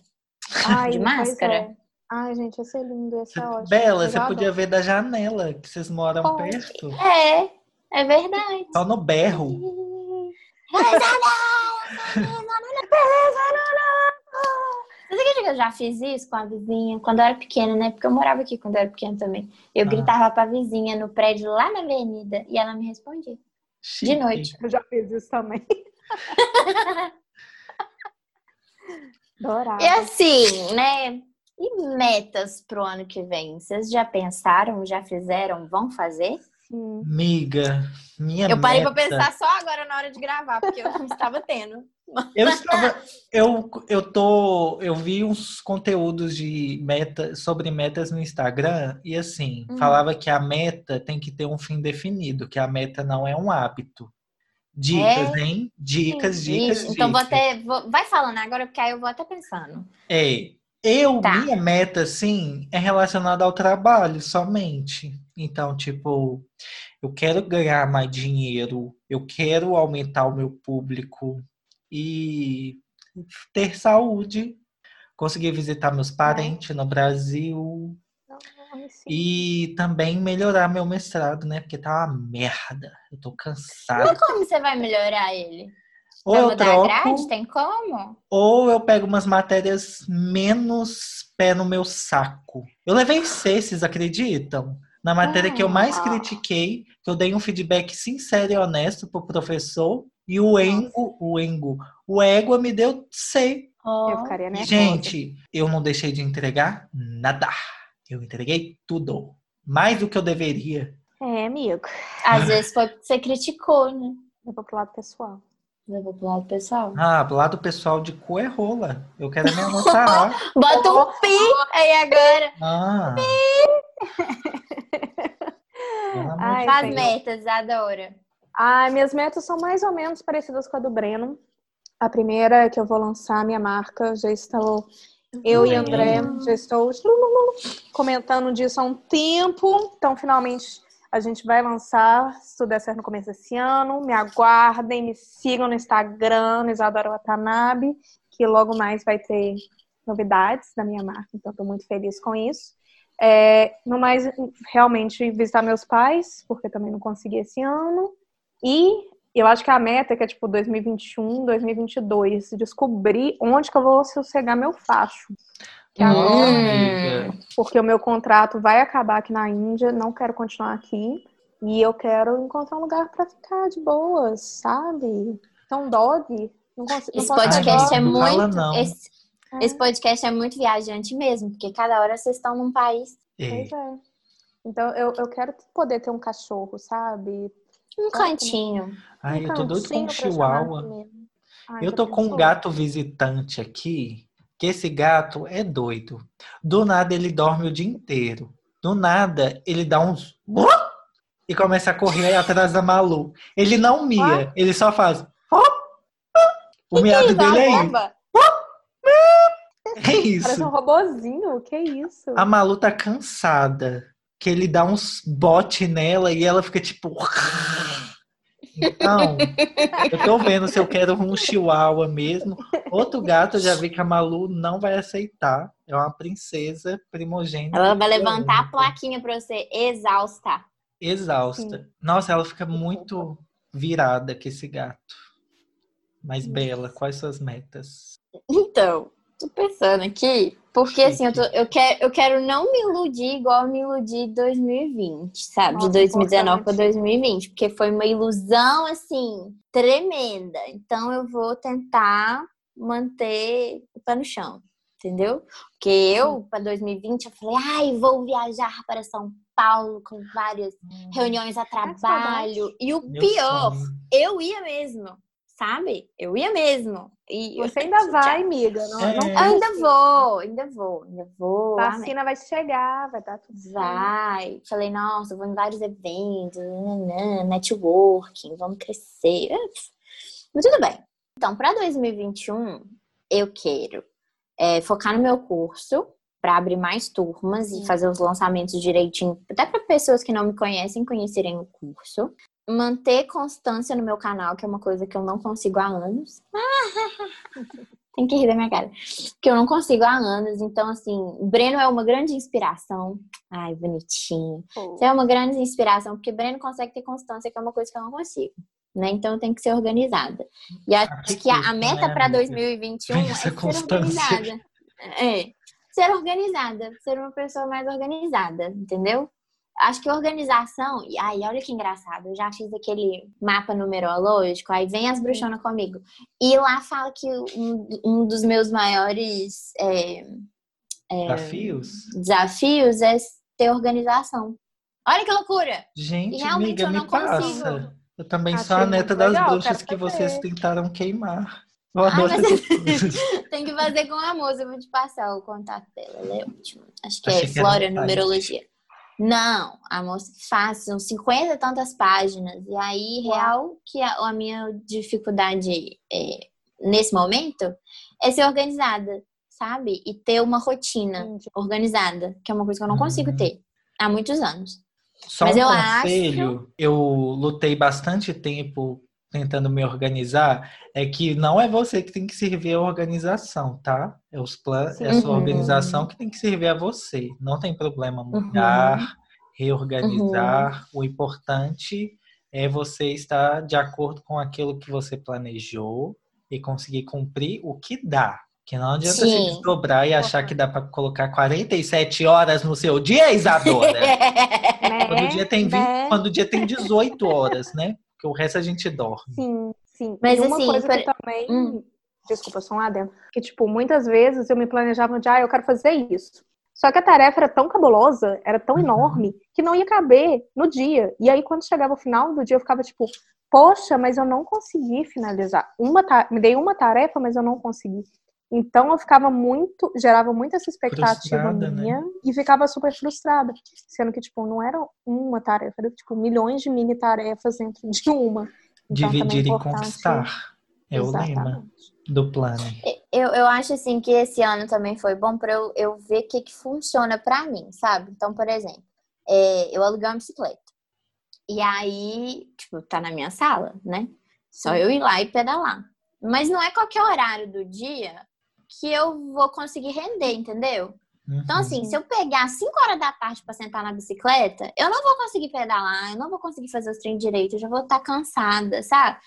Ai, de máscara? é. Ai, gente, ia ser lindo, ia ser ótimo. Bela, você podia ver da janela, que vocês moram Pode. perto. É, é verdade. Só no berro. Você acredita que eu já fiz isso com a vizinha quando eu era pequena, né? Porque eu morava aqui quando eu era pequena também. Eu Ah. gritava pra vizinha no prédio lá na avenida e ela me respondia. Chique. noite. Eu já fiz isso também. Adorava. E assim, né? E metas pro ano que vem? Vocês já pensaram, já fizeram, vão fazer? Sim. Miga, minha eu parei meta... pra pensar só agora na hora de gravar, porque eu não estava tendo. Eu estava, eu, eu tô, eu vi uns conteúdos de meta sobre metas no Instagram e assim, Uhum. falava que a meta tem que ter um fim definido, que a meta não é um hábito. Dicas, hein? Dicas, dicas, Isso, então vou dicas. até. vou- vai falando agora, porque aí eu vou até pensando. É, eu, Tá. minha meta, assim, é relacionada ao trabalho somente. Então, tipo, eu quero ganhar mais dinheiro, eu quero aumentar o meu público e ter saúde, conseguir visitar meus parentes no Brasil Ai, sim. e também melhorar meu mestrado, né? Porque tá uma merda. Eu tô cansado. Como você vai melhorar ele? Ou eu mudar a troco, grade? Tem como? ou eu pego umas matérias menos pé no meu saco. Eu levei C, vocês acreditam? Na matéria que eu mais Ah. critiquei, que eu dei um feedback sincero e honesto pro professor, e o Engo, o Engo, o Égua me deu C. Eu ficaria E, nervosa. gente, eu não deixei de entregar nada. Eu entreguei tudo. Mais do que eu deveria. É, amigo. Às vezes foi porque você criticou, né? Levou pro lado pessoal. Levou pro lado pessoal. Ah, pro lado pessoal de cu é rola. Eu quero me anotar. Bota um pi aí agora. Ah. Amor Ai, Senhor. metas, adora. Ai, minhas metas são mais ou menos parecidas com a do Breno. A primeira é que eu vou lançar a minha marca. Já estou. Eu e. André já estou comentando disso há um tempo. Então, finalmente, A gente vai lançar, se tudo der certo no começo desse ano. Me aguardem, me sigam no Instagram, no Isadora Watanabe, que logo mais vai ter novidades da minha marca, então estou muito feliz com isso. É, no mais, realmente, visitar meus pais, porque também não consegui esse ano. E eu acho que a meta é que é tipo 2021, 2022, descobrir onde que eu vou sossegar meu facho. Que agora, porque o meu contrato vai acabar aqui na Índia, não quero continuar aqui. E eu quero encontrar um lugar pra ficar de boas, sabe? Então, dog. Não consigo, Esse não podcast é fala muito. não. Esse, É. esse podcast é muito viajante mesmo, porque cada hora vocês estão num país. É. Pois é. Então, eu, eu quero poder ter um cachorro, sabe? Um cantinho. Ai, um eu tô doido com um chihuahua. Ai, Eu tô com um gato visitante aqui, que esse gato é doido. Do nada ele dorme o dia inteiro. Do nada ele dá uns e começa a correr atrás da Malu. Ele não mia, ele só faz o miado dele é isso. É Parece isso. um robozinho, que isso? A Malu tá cansada, que ele dá uns bote nela e ela fica tipo Então, eu tô vendo se eu quero um chihuahua mesmo. Outro gato, eu já vi que a Malu não vai aceitar. É uma princesa primogênita. Ela vai levantar a plaquinha pra você, exausta. Exausta. Nossa, ela fica muito virada com esse gato. Mas, Bela, quais suas metas? Então, tô pensando aqui, porque assim, eu, tô- eu quero, eu quero não me iludir igual eu me iludi em 2020, sabe? Nossa, de 2019 para importante. 2020, porque foi uma ilusão, assim, tremenda. Então, eu vou tentar manter o pé no chão, entendeu? Porque eu, para 2020, eu falei, ai, vou viajar para São Paulo com várias reuniões a trabalho. E o Meu pior, sonho. eu ia mesmo, sabe? Eu ia mesmo. E Você ainda vai, amiga. Não, É. não ainda vou, ainda vou, ainda vou. amém. Vacina vai chegar, vai dar tudo. Vai. Falei, nossa, vou em vários eventos, networking, vamos crescer. Mas tudo bem. Então, para 2021, eu quero é, focar no meu curso para abrir mais turmas e fazer os lançamentos direitinho, até para pessoas que não me conhecem conhecerem o curso. Manter constância no meu canal, que é uma coisa que eu não consigo há anos. Tem que rir da minha cara. Que eu não consigo há anos. Então, assim, o Breno é uma grande inspiração. Ai, bonitinho. Você é uma grande inspiração, porque Breno consegue ter constância, que é uma coisa que eu não consigo. Né? Então eu tenho que ser organizada. E acho que a, meta né, para amiga? 2021 é ser constância. organizada. É. Ser organizada, ser uma pessoa mais organizada, entendeu? Acho que organização. E aí, olha que engraçado. Eu já fiz aquele mapa numerológico, aí vem as bruxonas comigo. E lá fala que um, um dos meus maiores é, Desafios? desafios é ter organização. Olha que loucura! Gente, E realmente amiga, eu me não consigo. passa. Eu também Achei sou a neta das legal, bruxas que vocês tentaram queimar. Adoro mas-. Tem que fazer com a moça, eu vou te passar o contato dela, ela é ótima. Acho que Achei é que Flora site. Numerologia. Não, a moça faz, são 50 e tantas páginas. E aí, Uau. real, que a, a minha dificuldade é, nesse momento é ser organizada, sabe? E ter uma rotina Entendi. organizada, que é uma coisa que eu não consigo Uhum. ter há muitos anos. Só Mas um eu conselho, eu lutei bastante tempo tentando me organizar, é que não é você que tem que servir a organização, tá? É, os plan... é a sua Uhum. organização que tem que servir a você. Não tem problema mudar, reorganizar. O importante é você estar de acordo com aquilo que você planejou e conseguir cumprir o que dá. Que não adianta se Sim. desdobrar e achar que dá para colocar 47 horas no seu dia, Isadora. Né? Quando o dia tem 20, Né? quando o dia tem 18 horas, né? Porque o resto a gente dorme. Sim, sim. Mas, e uma assim, coisa que também. Hum. Desculpa, só um adendo. Que, tipo, muitas vezes eu me planejava de, ah, eu quero fazer isso. Só que a tarefa era tão cabulosa, era tão Uhum. enorme, que não ia caber no dia. E aí, quando chegava o final do dia, eu ficava tipo, poxa, mas eu não consegui finalizar. Uma ta- Me dei uma tarefa, mas eu não consegui. Então eu ficava muito, gerava muita essa expectativa Frustrada, né? minha e ficava super frustrada. Sendo que, tipo, não era uma tarefa, era tipo milhões de mini tarefas dentro de uma. Então, também é Dividir e conquistar. É o lema Exatamente. do plano. Eu, eu acho assim que esse ano também foi bom para eu, eu ver o que, que funciona para mim, sabe? Então, por exemplo, é, eu aluguei uma bicicleta. E aí, tipo, tá na minha sala, né? Só eu ir lá e pedalar. Mas não é qualquer horário do dia que eu vou conseguir render, entendeu? Uhum. Então, assim, se eu pegar 5 horas da tarde para sentar na bicicleta, eu não vou conseguir pedalar, eu não vou conseguir fazer os treinos direito, eu já vou estar cansada, sabe?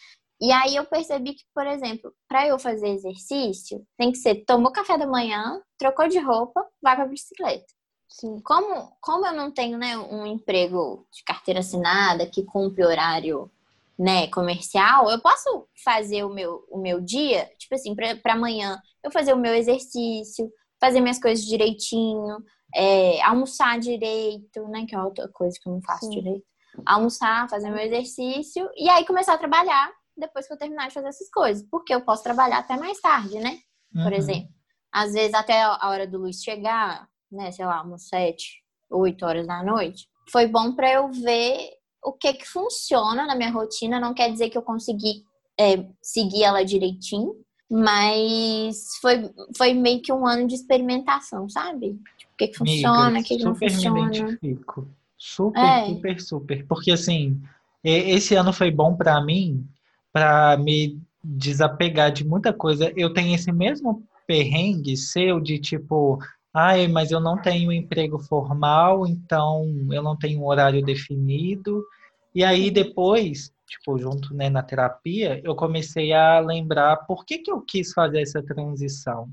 E aí eu percebi que, por exemplo, para eu fazer exercício, tem que ser tomou café da manhã, trocou de roupa, vai pra bicicleta. Sim. Como, como eu não tenho né, um emprego de carteira assinada que cumpre horário né, comercial, eu posso fazer o meu, o meu dia, tipo assim, para amanhã eu fazer o meu exercício, fazer minhas coisas direitinho, é, almoçar direito, né, que é outra coisa que eu não faço Sim. direito. Almoçar, fazer meu exercício e aí começar a trabalhar depois que eu terminar de fazer essas coisas, porque eu posso trabalhar até mais tarde, né? Uhum. Por exemplo, às vezes até a hora do Luiz chegar, né, sei lá, umas sete, oito horas da noite, foi bom para eu ver o que que funciona na minha rotina. Não quer dizer que eu consegui é, seguir ela direitinho, mas foi, foi meio que um ano de experimentação, sabe? Tipo, o que que funciona, o que que não funciona. Me identifico. Super, é. super, super. Porque assim, esse ano foi bom para mim para me desapegar de muita coisa. Eu tenho esse mesmo perrengue seu de tipo, ai, mas eu não tenho emprego formal, então eu não tenho um horário definido. E aí depois, tipo, junto né, na terapia, eu comecei a lembrar por que, que eu quis fazer essa transição.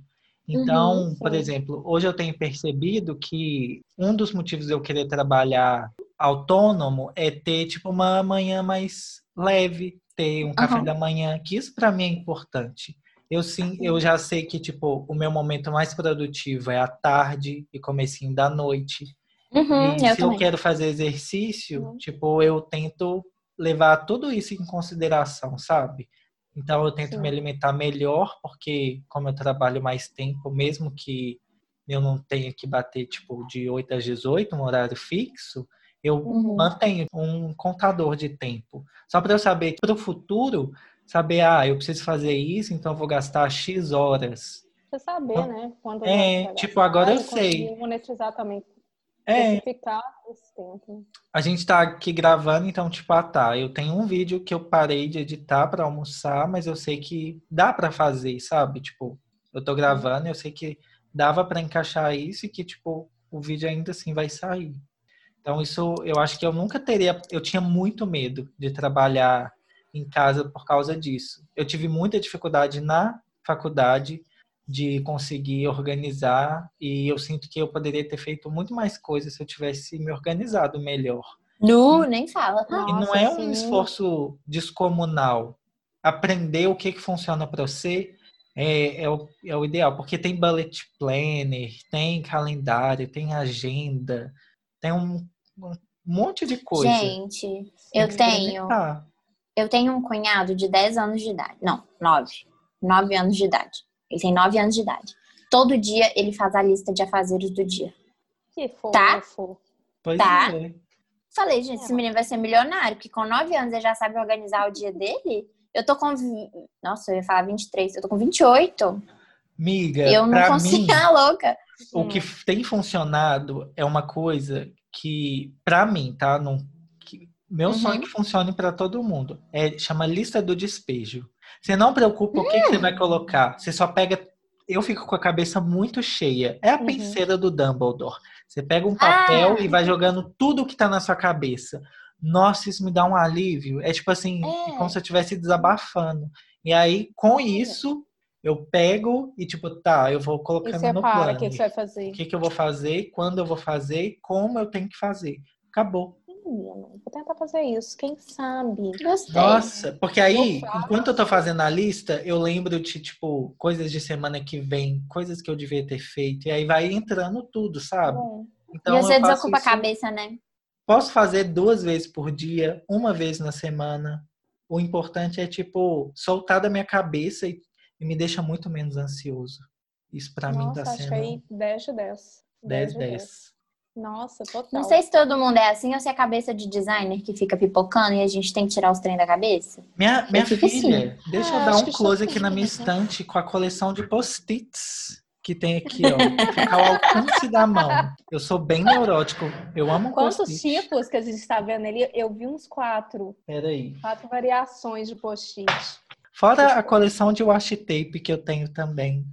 Então, uhum, por exemplo, hoje eu tenho percebido que um dos motivos de eu querer trabalhar autônomo é ter tipo uma manhã mais leve, ter um café da manhã, que isso para mim é importante. Eu sim, eu já sei que tipo o meu momento mais produtivo é à tarde e comecinho da noite. Uhum, e eu se também. eu quero fazer exercício, uhum. tipo eu tento levar tudo isso em consideração, sabe? Então eu tento sim. me alimentar melhor, porque como eu trabalho mais tempo, mesmo que eu não tenha que bater tipo de 8 às 18, um horário fixo, eu uhum. mantenho um contador de tempo. Só para eu saber, para o futuro, saber, ah, eu preciso fazer isso, então eu vou gastar X horas. Você saber, então, né? Quando é, tipo, agora eu sei. monetizar também. É. Ficar esse tempo. A gente tá aqui gravando, então, tipo, ah, tá. Eu tenho um vídeo que eu parei de editar para almoçar, mas eu sei que dá para fazer, sabe? Tipo, eu tô gravando, eu sei que dava para encaixar isso e que, tipo, o vídeo ainda assim vai sair. Então, isso eu acho que eu nunca teria. Eu tinha muito medo de trabalhar em casa por causa disso. Eu tive muita dificuldade na faculdade de conseguir organizar e eu sinto que eu poderia ter feito muito mais coisas se eu tivesse me organizado melhor. Nu, nem fala. E não é um esforço descomunal. Aprender o que, que funciona para você é, é, o, é o ideal, porque tem bullet planner, tem calendário, tem agenda, tem um um monte de coisa. Gente, eu tenho. Eu tenho um cunhado de 10 anos de idade. Não, 9. 9 anos de idade. Ele tem 9 anos de idade. Todo dia ele faz a lista de afazeres do dia. Que fofo. Tá? Pois tá? É. Falei, gente, esse menino vai ser milionário, porque com 9 anos ele já sabe organizar o dia dele. Eu tô com. Nossa, eu ia falar 23, eu tô com 28. Miga, eu não consigo, mim, louca. O que tem funcionado é uma coisa que, para mim, tá? Não, que, meu uhum. sonho é que funcione para todo mundo. É, chama lista do despejo. Você não preocupa uhum. o que, que, você vai hum. colocar. Você só pega. Eu fico com a cabeça muito cheia. É a uhum. penseira do Dumbledore. Você pega um papel ah. e vai jogando tudo que tá na sua cabeça. Nossa, isso me dá um alívio. É tipo assim, é. como se eu estivesse desabafando. E aí, com isso, eu pego e, tipo, tá, eu vou colocando no plano. O que, que você vai fazer? O que, que eu vou fazer, quando eu vou fazer, como eu tenho que fazer. Acabou. Vou tentar fazer isso, quem sabe? Gostei. Nossa, porque aí, enquanto eu tô fazendo a lista, eu lembro de, tipo, coisas de semana que vem, coisas que eu devia ter feito, e aí vai entrando tudo, sabe? Então, e você desocupa isso, a cabeça, né? Posso fazer duas vezes por dia, uma vez na semana. O importante é, tipo, soltar da minha cabeça e e me deixa muito menos ansioso. Isso para mim tá acho sendo. Que aí 10 de 10. 10 de 10. 10. Nossa, total. Não sei se todo mundo é assim ou se é a cabeça de designer que fica pipocando e a gente tem que tirar os trem da cabeça. Minha, minha filha, assim. deixa eu ah, dar um close aqui na minha estante com a coleção de post-its que tem aqui, ó. Fica ao alcance da mão. Eu sou bem neurótico. Eu amo Quantos post-it. tipos que a gente está vendo ali? Eu vi uns quatro. Peraí. Quatro variações de post-it. Fora a coleção de washi tape que eu tenho também.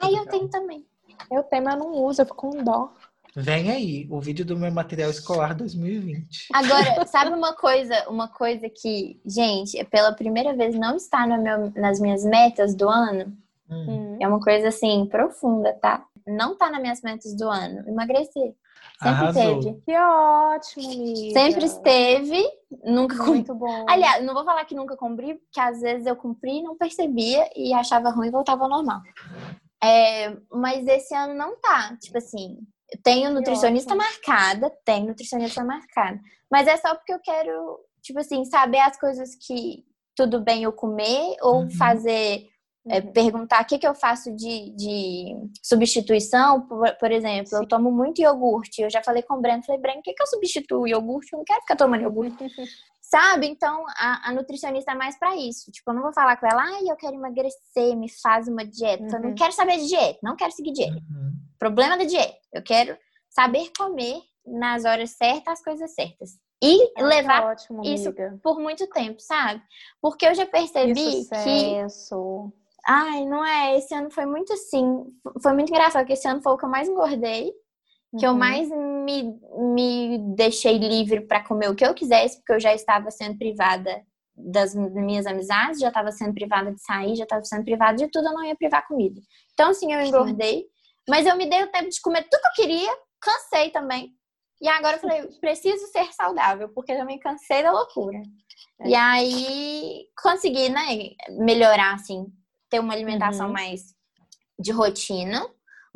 Aí eu tenho também. Eu tenho, mas não uso, eu fico com dó. Vem aí, o vídeo do meu material escolar 2020. Agora, sabe uma coisa, uma coisa que, gente, pela primeira vez não está no meu- nas minhas metas do ano? Hum. Hum. É uma coisa assim, profunda, tá? Não tá nas minhas metas do ano. Emagrecer. Sempre Arrasou. teve. Que ótimo, amiga. Sempre esteve, nunca cumpri. Muito bom. Aliás, não vou falar que nunca cumpri, porque às vezes eu cumpri e não percebia e achava ruim e voltava ao normal. É, mas esse ano não tá. Tipo assim, tenho nutricionista marcada, tenho nutricionista marcada. Mas é só porque eu quero, tipo assim, saber as coisas que tudo bem eu comer ou Uhum. fazer é, Uhum. perguntar o que, que eu faço de, de substituição, por, por exemplo, eu Sim. tomo muito iogurte. Eu já falei com o Breno, falei, Breno, o que, que eu substituo iogurte? Eu não quero ficar tomando iogurte. Sabe? Então, a, a nutricionista é mais pra isso. Tipo, eu não vou falar com ela, ai, eu quero emagrecer, me faz uma dieta. Eu não Uhum. quero saber de dieta, não quero seguir dieta. Uhum. Problema da dieta. Eu quero saber comer nas horas certas as coisas certas. E Ah, levar que ótimo, isso por muito tempo, sabe? Porque eu já Que percebi que sucesso. Ai, não é. Esse ano foi muito assim. Foi muito engraçado, que esse ano foi o que eu mais engordei. Que eu Uhum. mais me, me deixei livre pra comer o que eu quisesse, porque eu já estava sendo privada das minhas amizades, já estava sendo privada de sair, já estava sendo privada de tudo, eu não ia privar comida. Então, sim, eu engordei. Mas eu me dei o tempo de comer tudo que eu queria, cansei também. E agora eu falei, preciso ser saudável, porque eu também cansei da loucura. É. E aí consegui, né, melhorar, assim, ter uma alimentação Uhum. mais de rotina,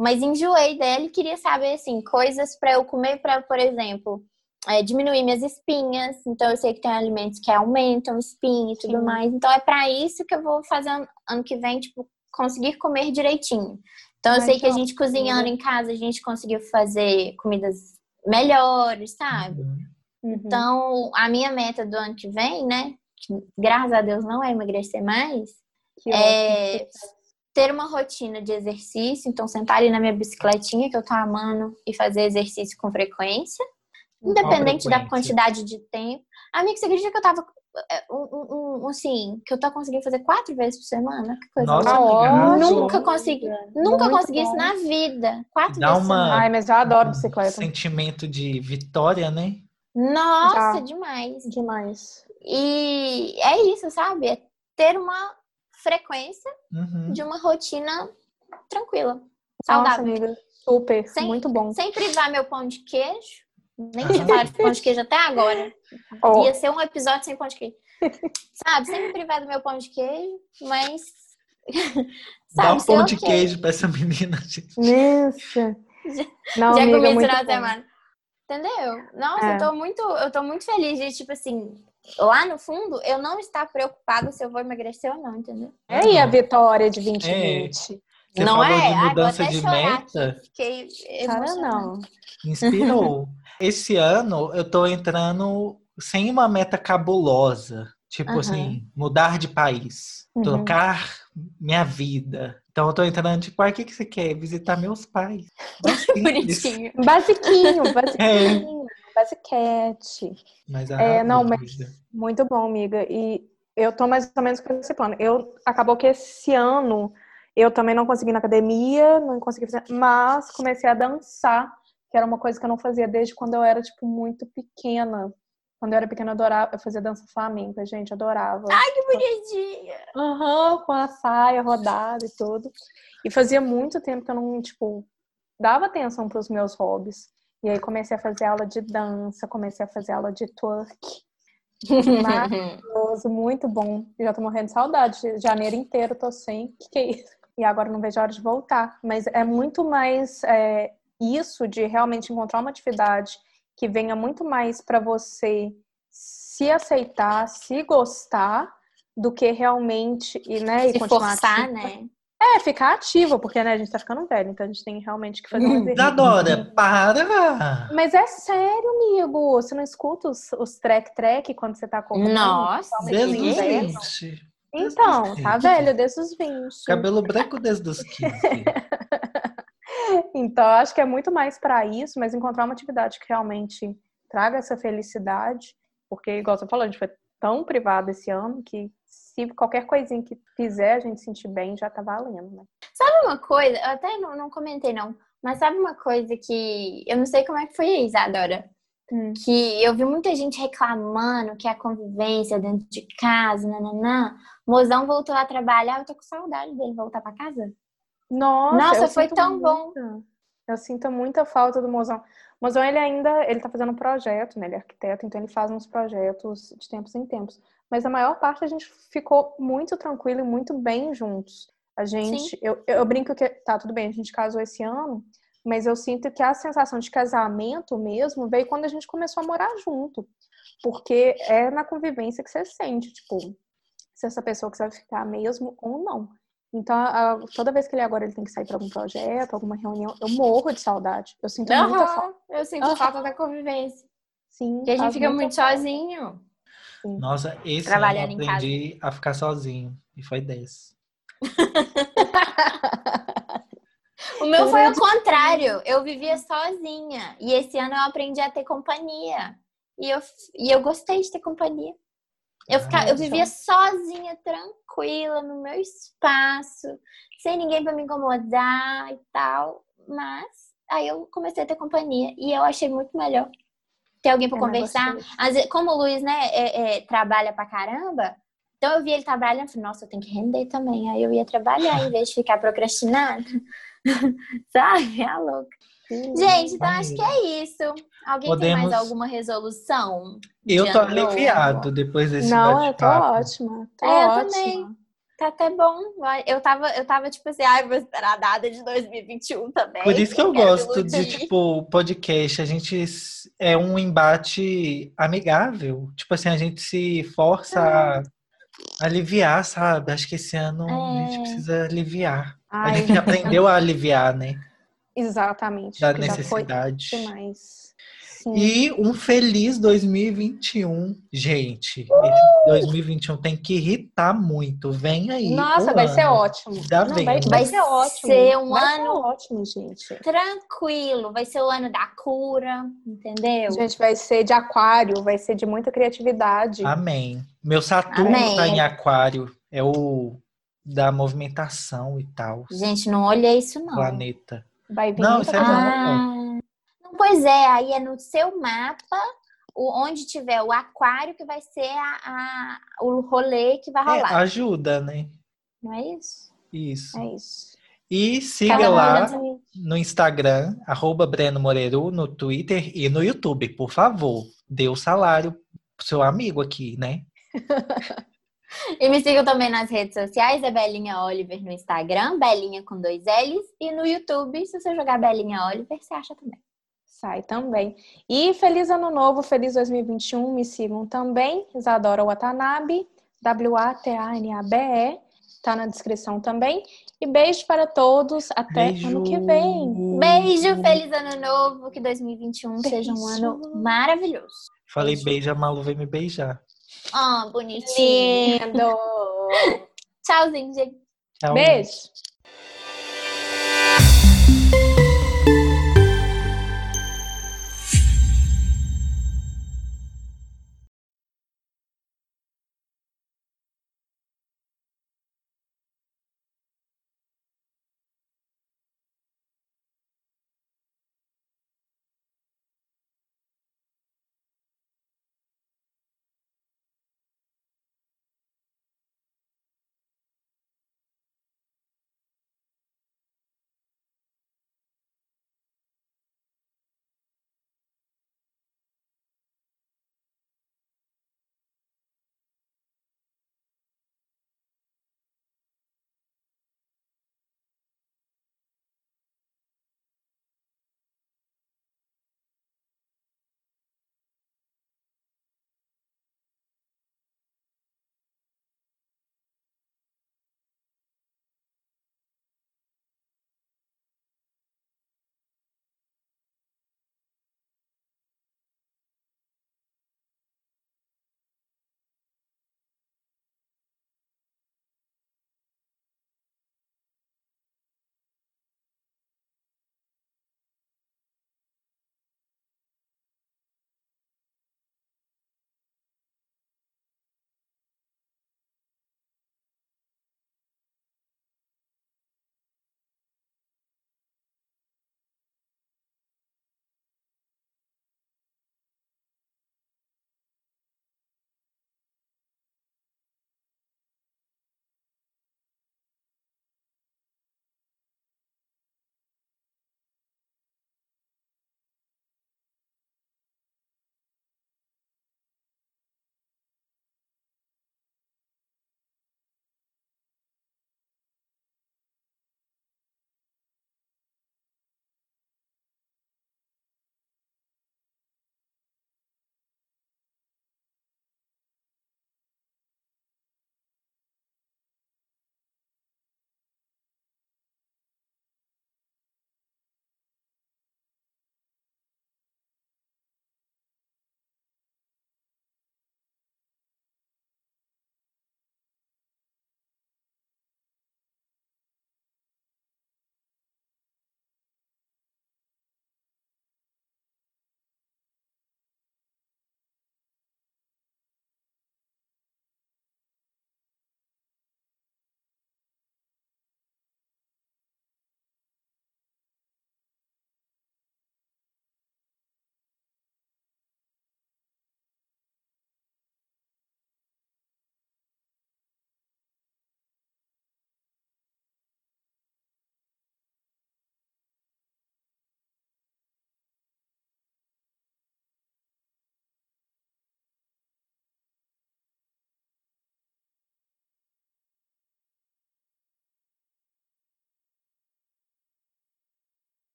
mas enjoei dela e queria saber, assim, coisas para eu comer para, por exemplo, é, diminuir minhas espinhas. Então eu sei que tem alimentos que aumentam espinha e tudo Sim. mais. Então é para isso que eu vou fazer ano, ano que vem, tipo, conseguir comer direitinho. Então eu Ai, sei que que a gente ótimo. cozinhando em casa, a gente conseguiu fazer comidas melhores, sabe? Uhum. Uhum. Então, a minha meta do ano que vem, né? Que, graças a Deus não é emagrecer mais, Que é ótimo. Ter uma rotina de exercício. Então, sentar ali na minha bicicletinha, que eu tô amando, e fazer exercício com frequência, independente da frequência? quantidade de tempo. Amiga, você acredita que eu tava. é, Um, um- um- assim, que eu tô conseguindo fazer quatro vezes por semana? Que coisa Nossa, amiga. Nunca consegui. Nunca Muito consegui isso bom. na vida. Quatro Dá vezes por uma- semana. Ai, mas eu adoro bicicleta. Sentimento de vitória, né? Nossa, Já. demais. Demais. E é isso, sabe? É ter uma frequência Uhum. de uma rotina tranquila, Nossa, saudável. amiga. Super. Sem- Muito bom. Sem privar meu pão de queijo. Nem tinha falado de pão de queijo até agora. Ó, Ia ser um episódio sem pão de queijo. Sabe? Sem me privar do meu pão de queijo, mas. Dá Sabe? um ser pão de ok. queijo pra essa menina, gente. Nossa. Não, Já amiga, comi muito bom. semana. Entendeu? Nossa, É. eu tô muito, eu tô muito feliz de, tipo assim, lá no fundo, eu não estar preocupada se eu vou emagrecer ou não, entendeu? É aí a vitória de 2020. Você não falou é? de Ai, mudança até de meta. Fiquei Cara, não. Inspirou. Esse ano eu tô entrando sem uma meta cabulosa. Tipo Aham. assim, mudar de país, Uhum. trocar minha vida. Então eu tô entrando, tipo, ah, o que, que você quer? Visitar meus pais. Bonitinho. Basiquinho, basiquinho. Basiquete. Mas É, ah, não, mas-. Muito bom, amiga. E eu tô mais ou menos com esse plano. Eu acabou que esse ano eu também não consegui na academia, não consegui fazer, mas comecei a dançar, que era uma coisa que eu não fazia desde quando eu era tipo muito pequena. Quando eu era pequena, eu adorava, eu fazia dança flamenca, gente, adorava. Que bonitinha. Aham, com a saia rodada e tudo. E fazia muito tempo que eu não, tipo, dava atenção para os meus hobbies. E aí comecei a fazer aula de dança, comecei a fazer aula de twerk. Maravilhoso, muito bom. Eu já tô morrendo de saudade. Janeiro inteiro tô sem. O que, que é isso? E agora não vejo a hora de voltar. Mas é muito mais é, isso de realmente encontrar uma atividade que venha muito mais para você se aceitar, se gostar, do que realmente e, né, e Se continuar forçar, ativa. né? É, ficar ativo, porque né, a gente tá ficando velho, então a gente tem realmente que fazer um exercício. Isadora, para! Mas é sério, amigo. Você não escuta os, os track-track quando você tá correndo? Nossa, Desde os? 20. Então, tá Desde os velho, desde os 20. Cabelo branco desde os 15. Então, acho que é muito mais para isso, mas encontrar uma atividade que realmente traga essa felicidade, porque, igual você falou, a gente foi tão privado esse ano que qualquer coisinha que fizer a gente sentir bem já tá valendo, né? Sabe uma coisa? Eu até não, não comentei, não. Mas sabe uma coisa que eu não sei como é que foi Isadora? Hum. Que eu vi muita gente reclamando que a convivência dentro de casa, nananã. Mozão voltou a trabalhar, eu tô com saudade dele voltar para casa. Nossa, Nossa foi tão bom. Eu sinto muita falta do Mozão. O Mozão, ele ainda, ele tá fazendo um projeto, né? Ele é arquiteto, então ele faz uns projetos de tempos em tempos. Mas a maior parte a gente ficou muito tranquilo e muito bem juntos. A gente, eu, eu brinco que, tá, tudo bem, a gente casou esse ano, mas eu sinto que a sensação de casamento mesmo veio quando a gente começou a morar junto. Porque é na convivência que você sente, tipo, se essa pessoa quiser ficar mesmo ou não. Então, a, toda vez que ele agora ele tem que sair para algum projeto, alguma reunião, eu morro de saudade. Eu sinto uhum, muita falta. Eu sinto uhum. falta da convivência. Sim. Porque a gente fica muito sozinho. Sim. Nossa, esse Trabalhando ano eu aprendi a ficar sozinho. E foi 10. o meu foi o contrário. Eu vivia sozinha. E esse ano eu aprendi a ter companhia. E eu, e eu gostei de ter companhia. Eu, ficava, eu vivia sozinha, tranquila, no meu espaço, sem ninguém para me incomodar e tal. Mas aí eu comecei a ter companhia e eu achei muito melhor ter alguém para conversar. Vezes, como o Luiz, né, é, é, trabalha pra caramba, então eu vi ele trabalhando e falei, nossa, eu tenho que render também. Aí eu ia trabalhar em vez de ficar procrastinando. Sabe? É louca. Gente, então acho que é isso. Alguém Podemos... tem mais alguma resolução? Eu tô aliviado depois desse Não, eu tô ótima. Tô é, ótima. Eu também. Tá até bom. Eu tava, eu tava tipo assim, ai, vou esperar nada de 2021 também. Por isso que eu gosto de, tipo, podcast. A gente é um embate amigável. Tipo assim, a gente se força ah. a aliviar, sabe? Acho que esse ano é. a gente é. precisa aliviar. Ai. A gente aprendeu a aliviar, né? Exatamente. Da necessidade. demais. Sim. E um feliz 2021, gente. Uh! 2021 tem que irritar muito. Vem aí. Nossa, vai ano. ser ótimo. Não, vai, vai, vai, ser ótimo. Ser um vai ano ser ótimo, gente. Tranquilo. Vai ser o ano da cura, entendeu? Gente, vai ser de aquário, vai ser de muita criatividade. Amém. Meu Saturno Amém. tá em aquário. É o da movimentação e tal. Gente, não olhei isso não. Planeta. Vai vir Não, isso é ah, Pois é, aí é no seu mapa, onde tiver o aquário, que vai ser a, a o rolê que vai é, rolar. É, ajuda, né? Não é isso? Isso. É isso. E siga Cada lá no Instagram, arroba Breno Moreiro, no Twitter e no YouTube, por favor. Dê o salário pro seu amigo aqui, né? E me sigam também nas redes sociais, é Belinha Oliver no Instagram, Belinha com dois L's, e no YouTube, se você jogar Belinha Oliver, você acha também. Sai também. E feliz ano novo, feliz 2021. Me sigam também, Isadora Watanabe, W-A-T-A-N-A-B-E, tá na descrição também. E beijo para todos, até beijo. ano que vem. Beijo, feliz ano novo, que 2021 beijo. seja um ano maravilhoso. Falei beijo, beijo a Malu vem me beijar. Ah, oh, bonitinho. Lindo. Tchauzinho, gente. Tchau. Beijo.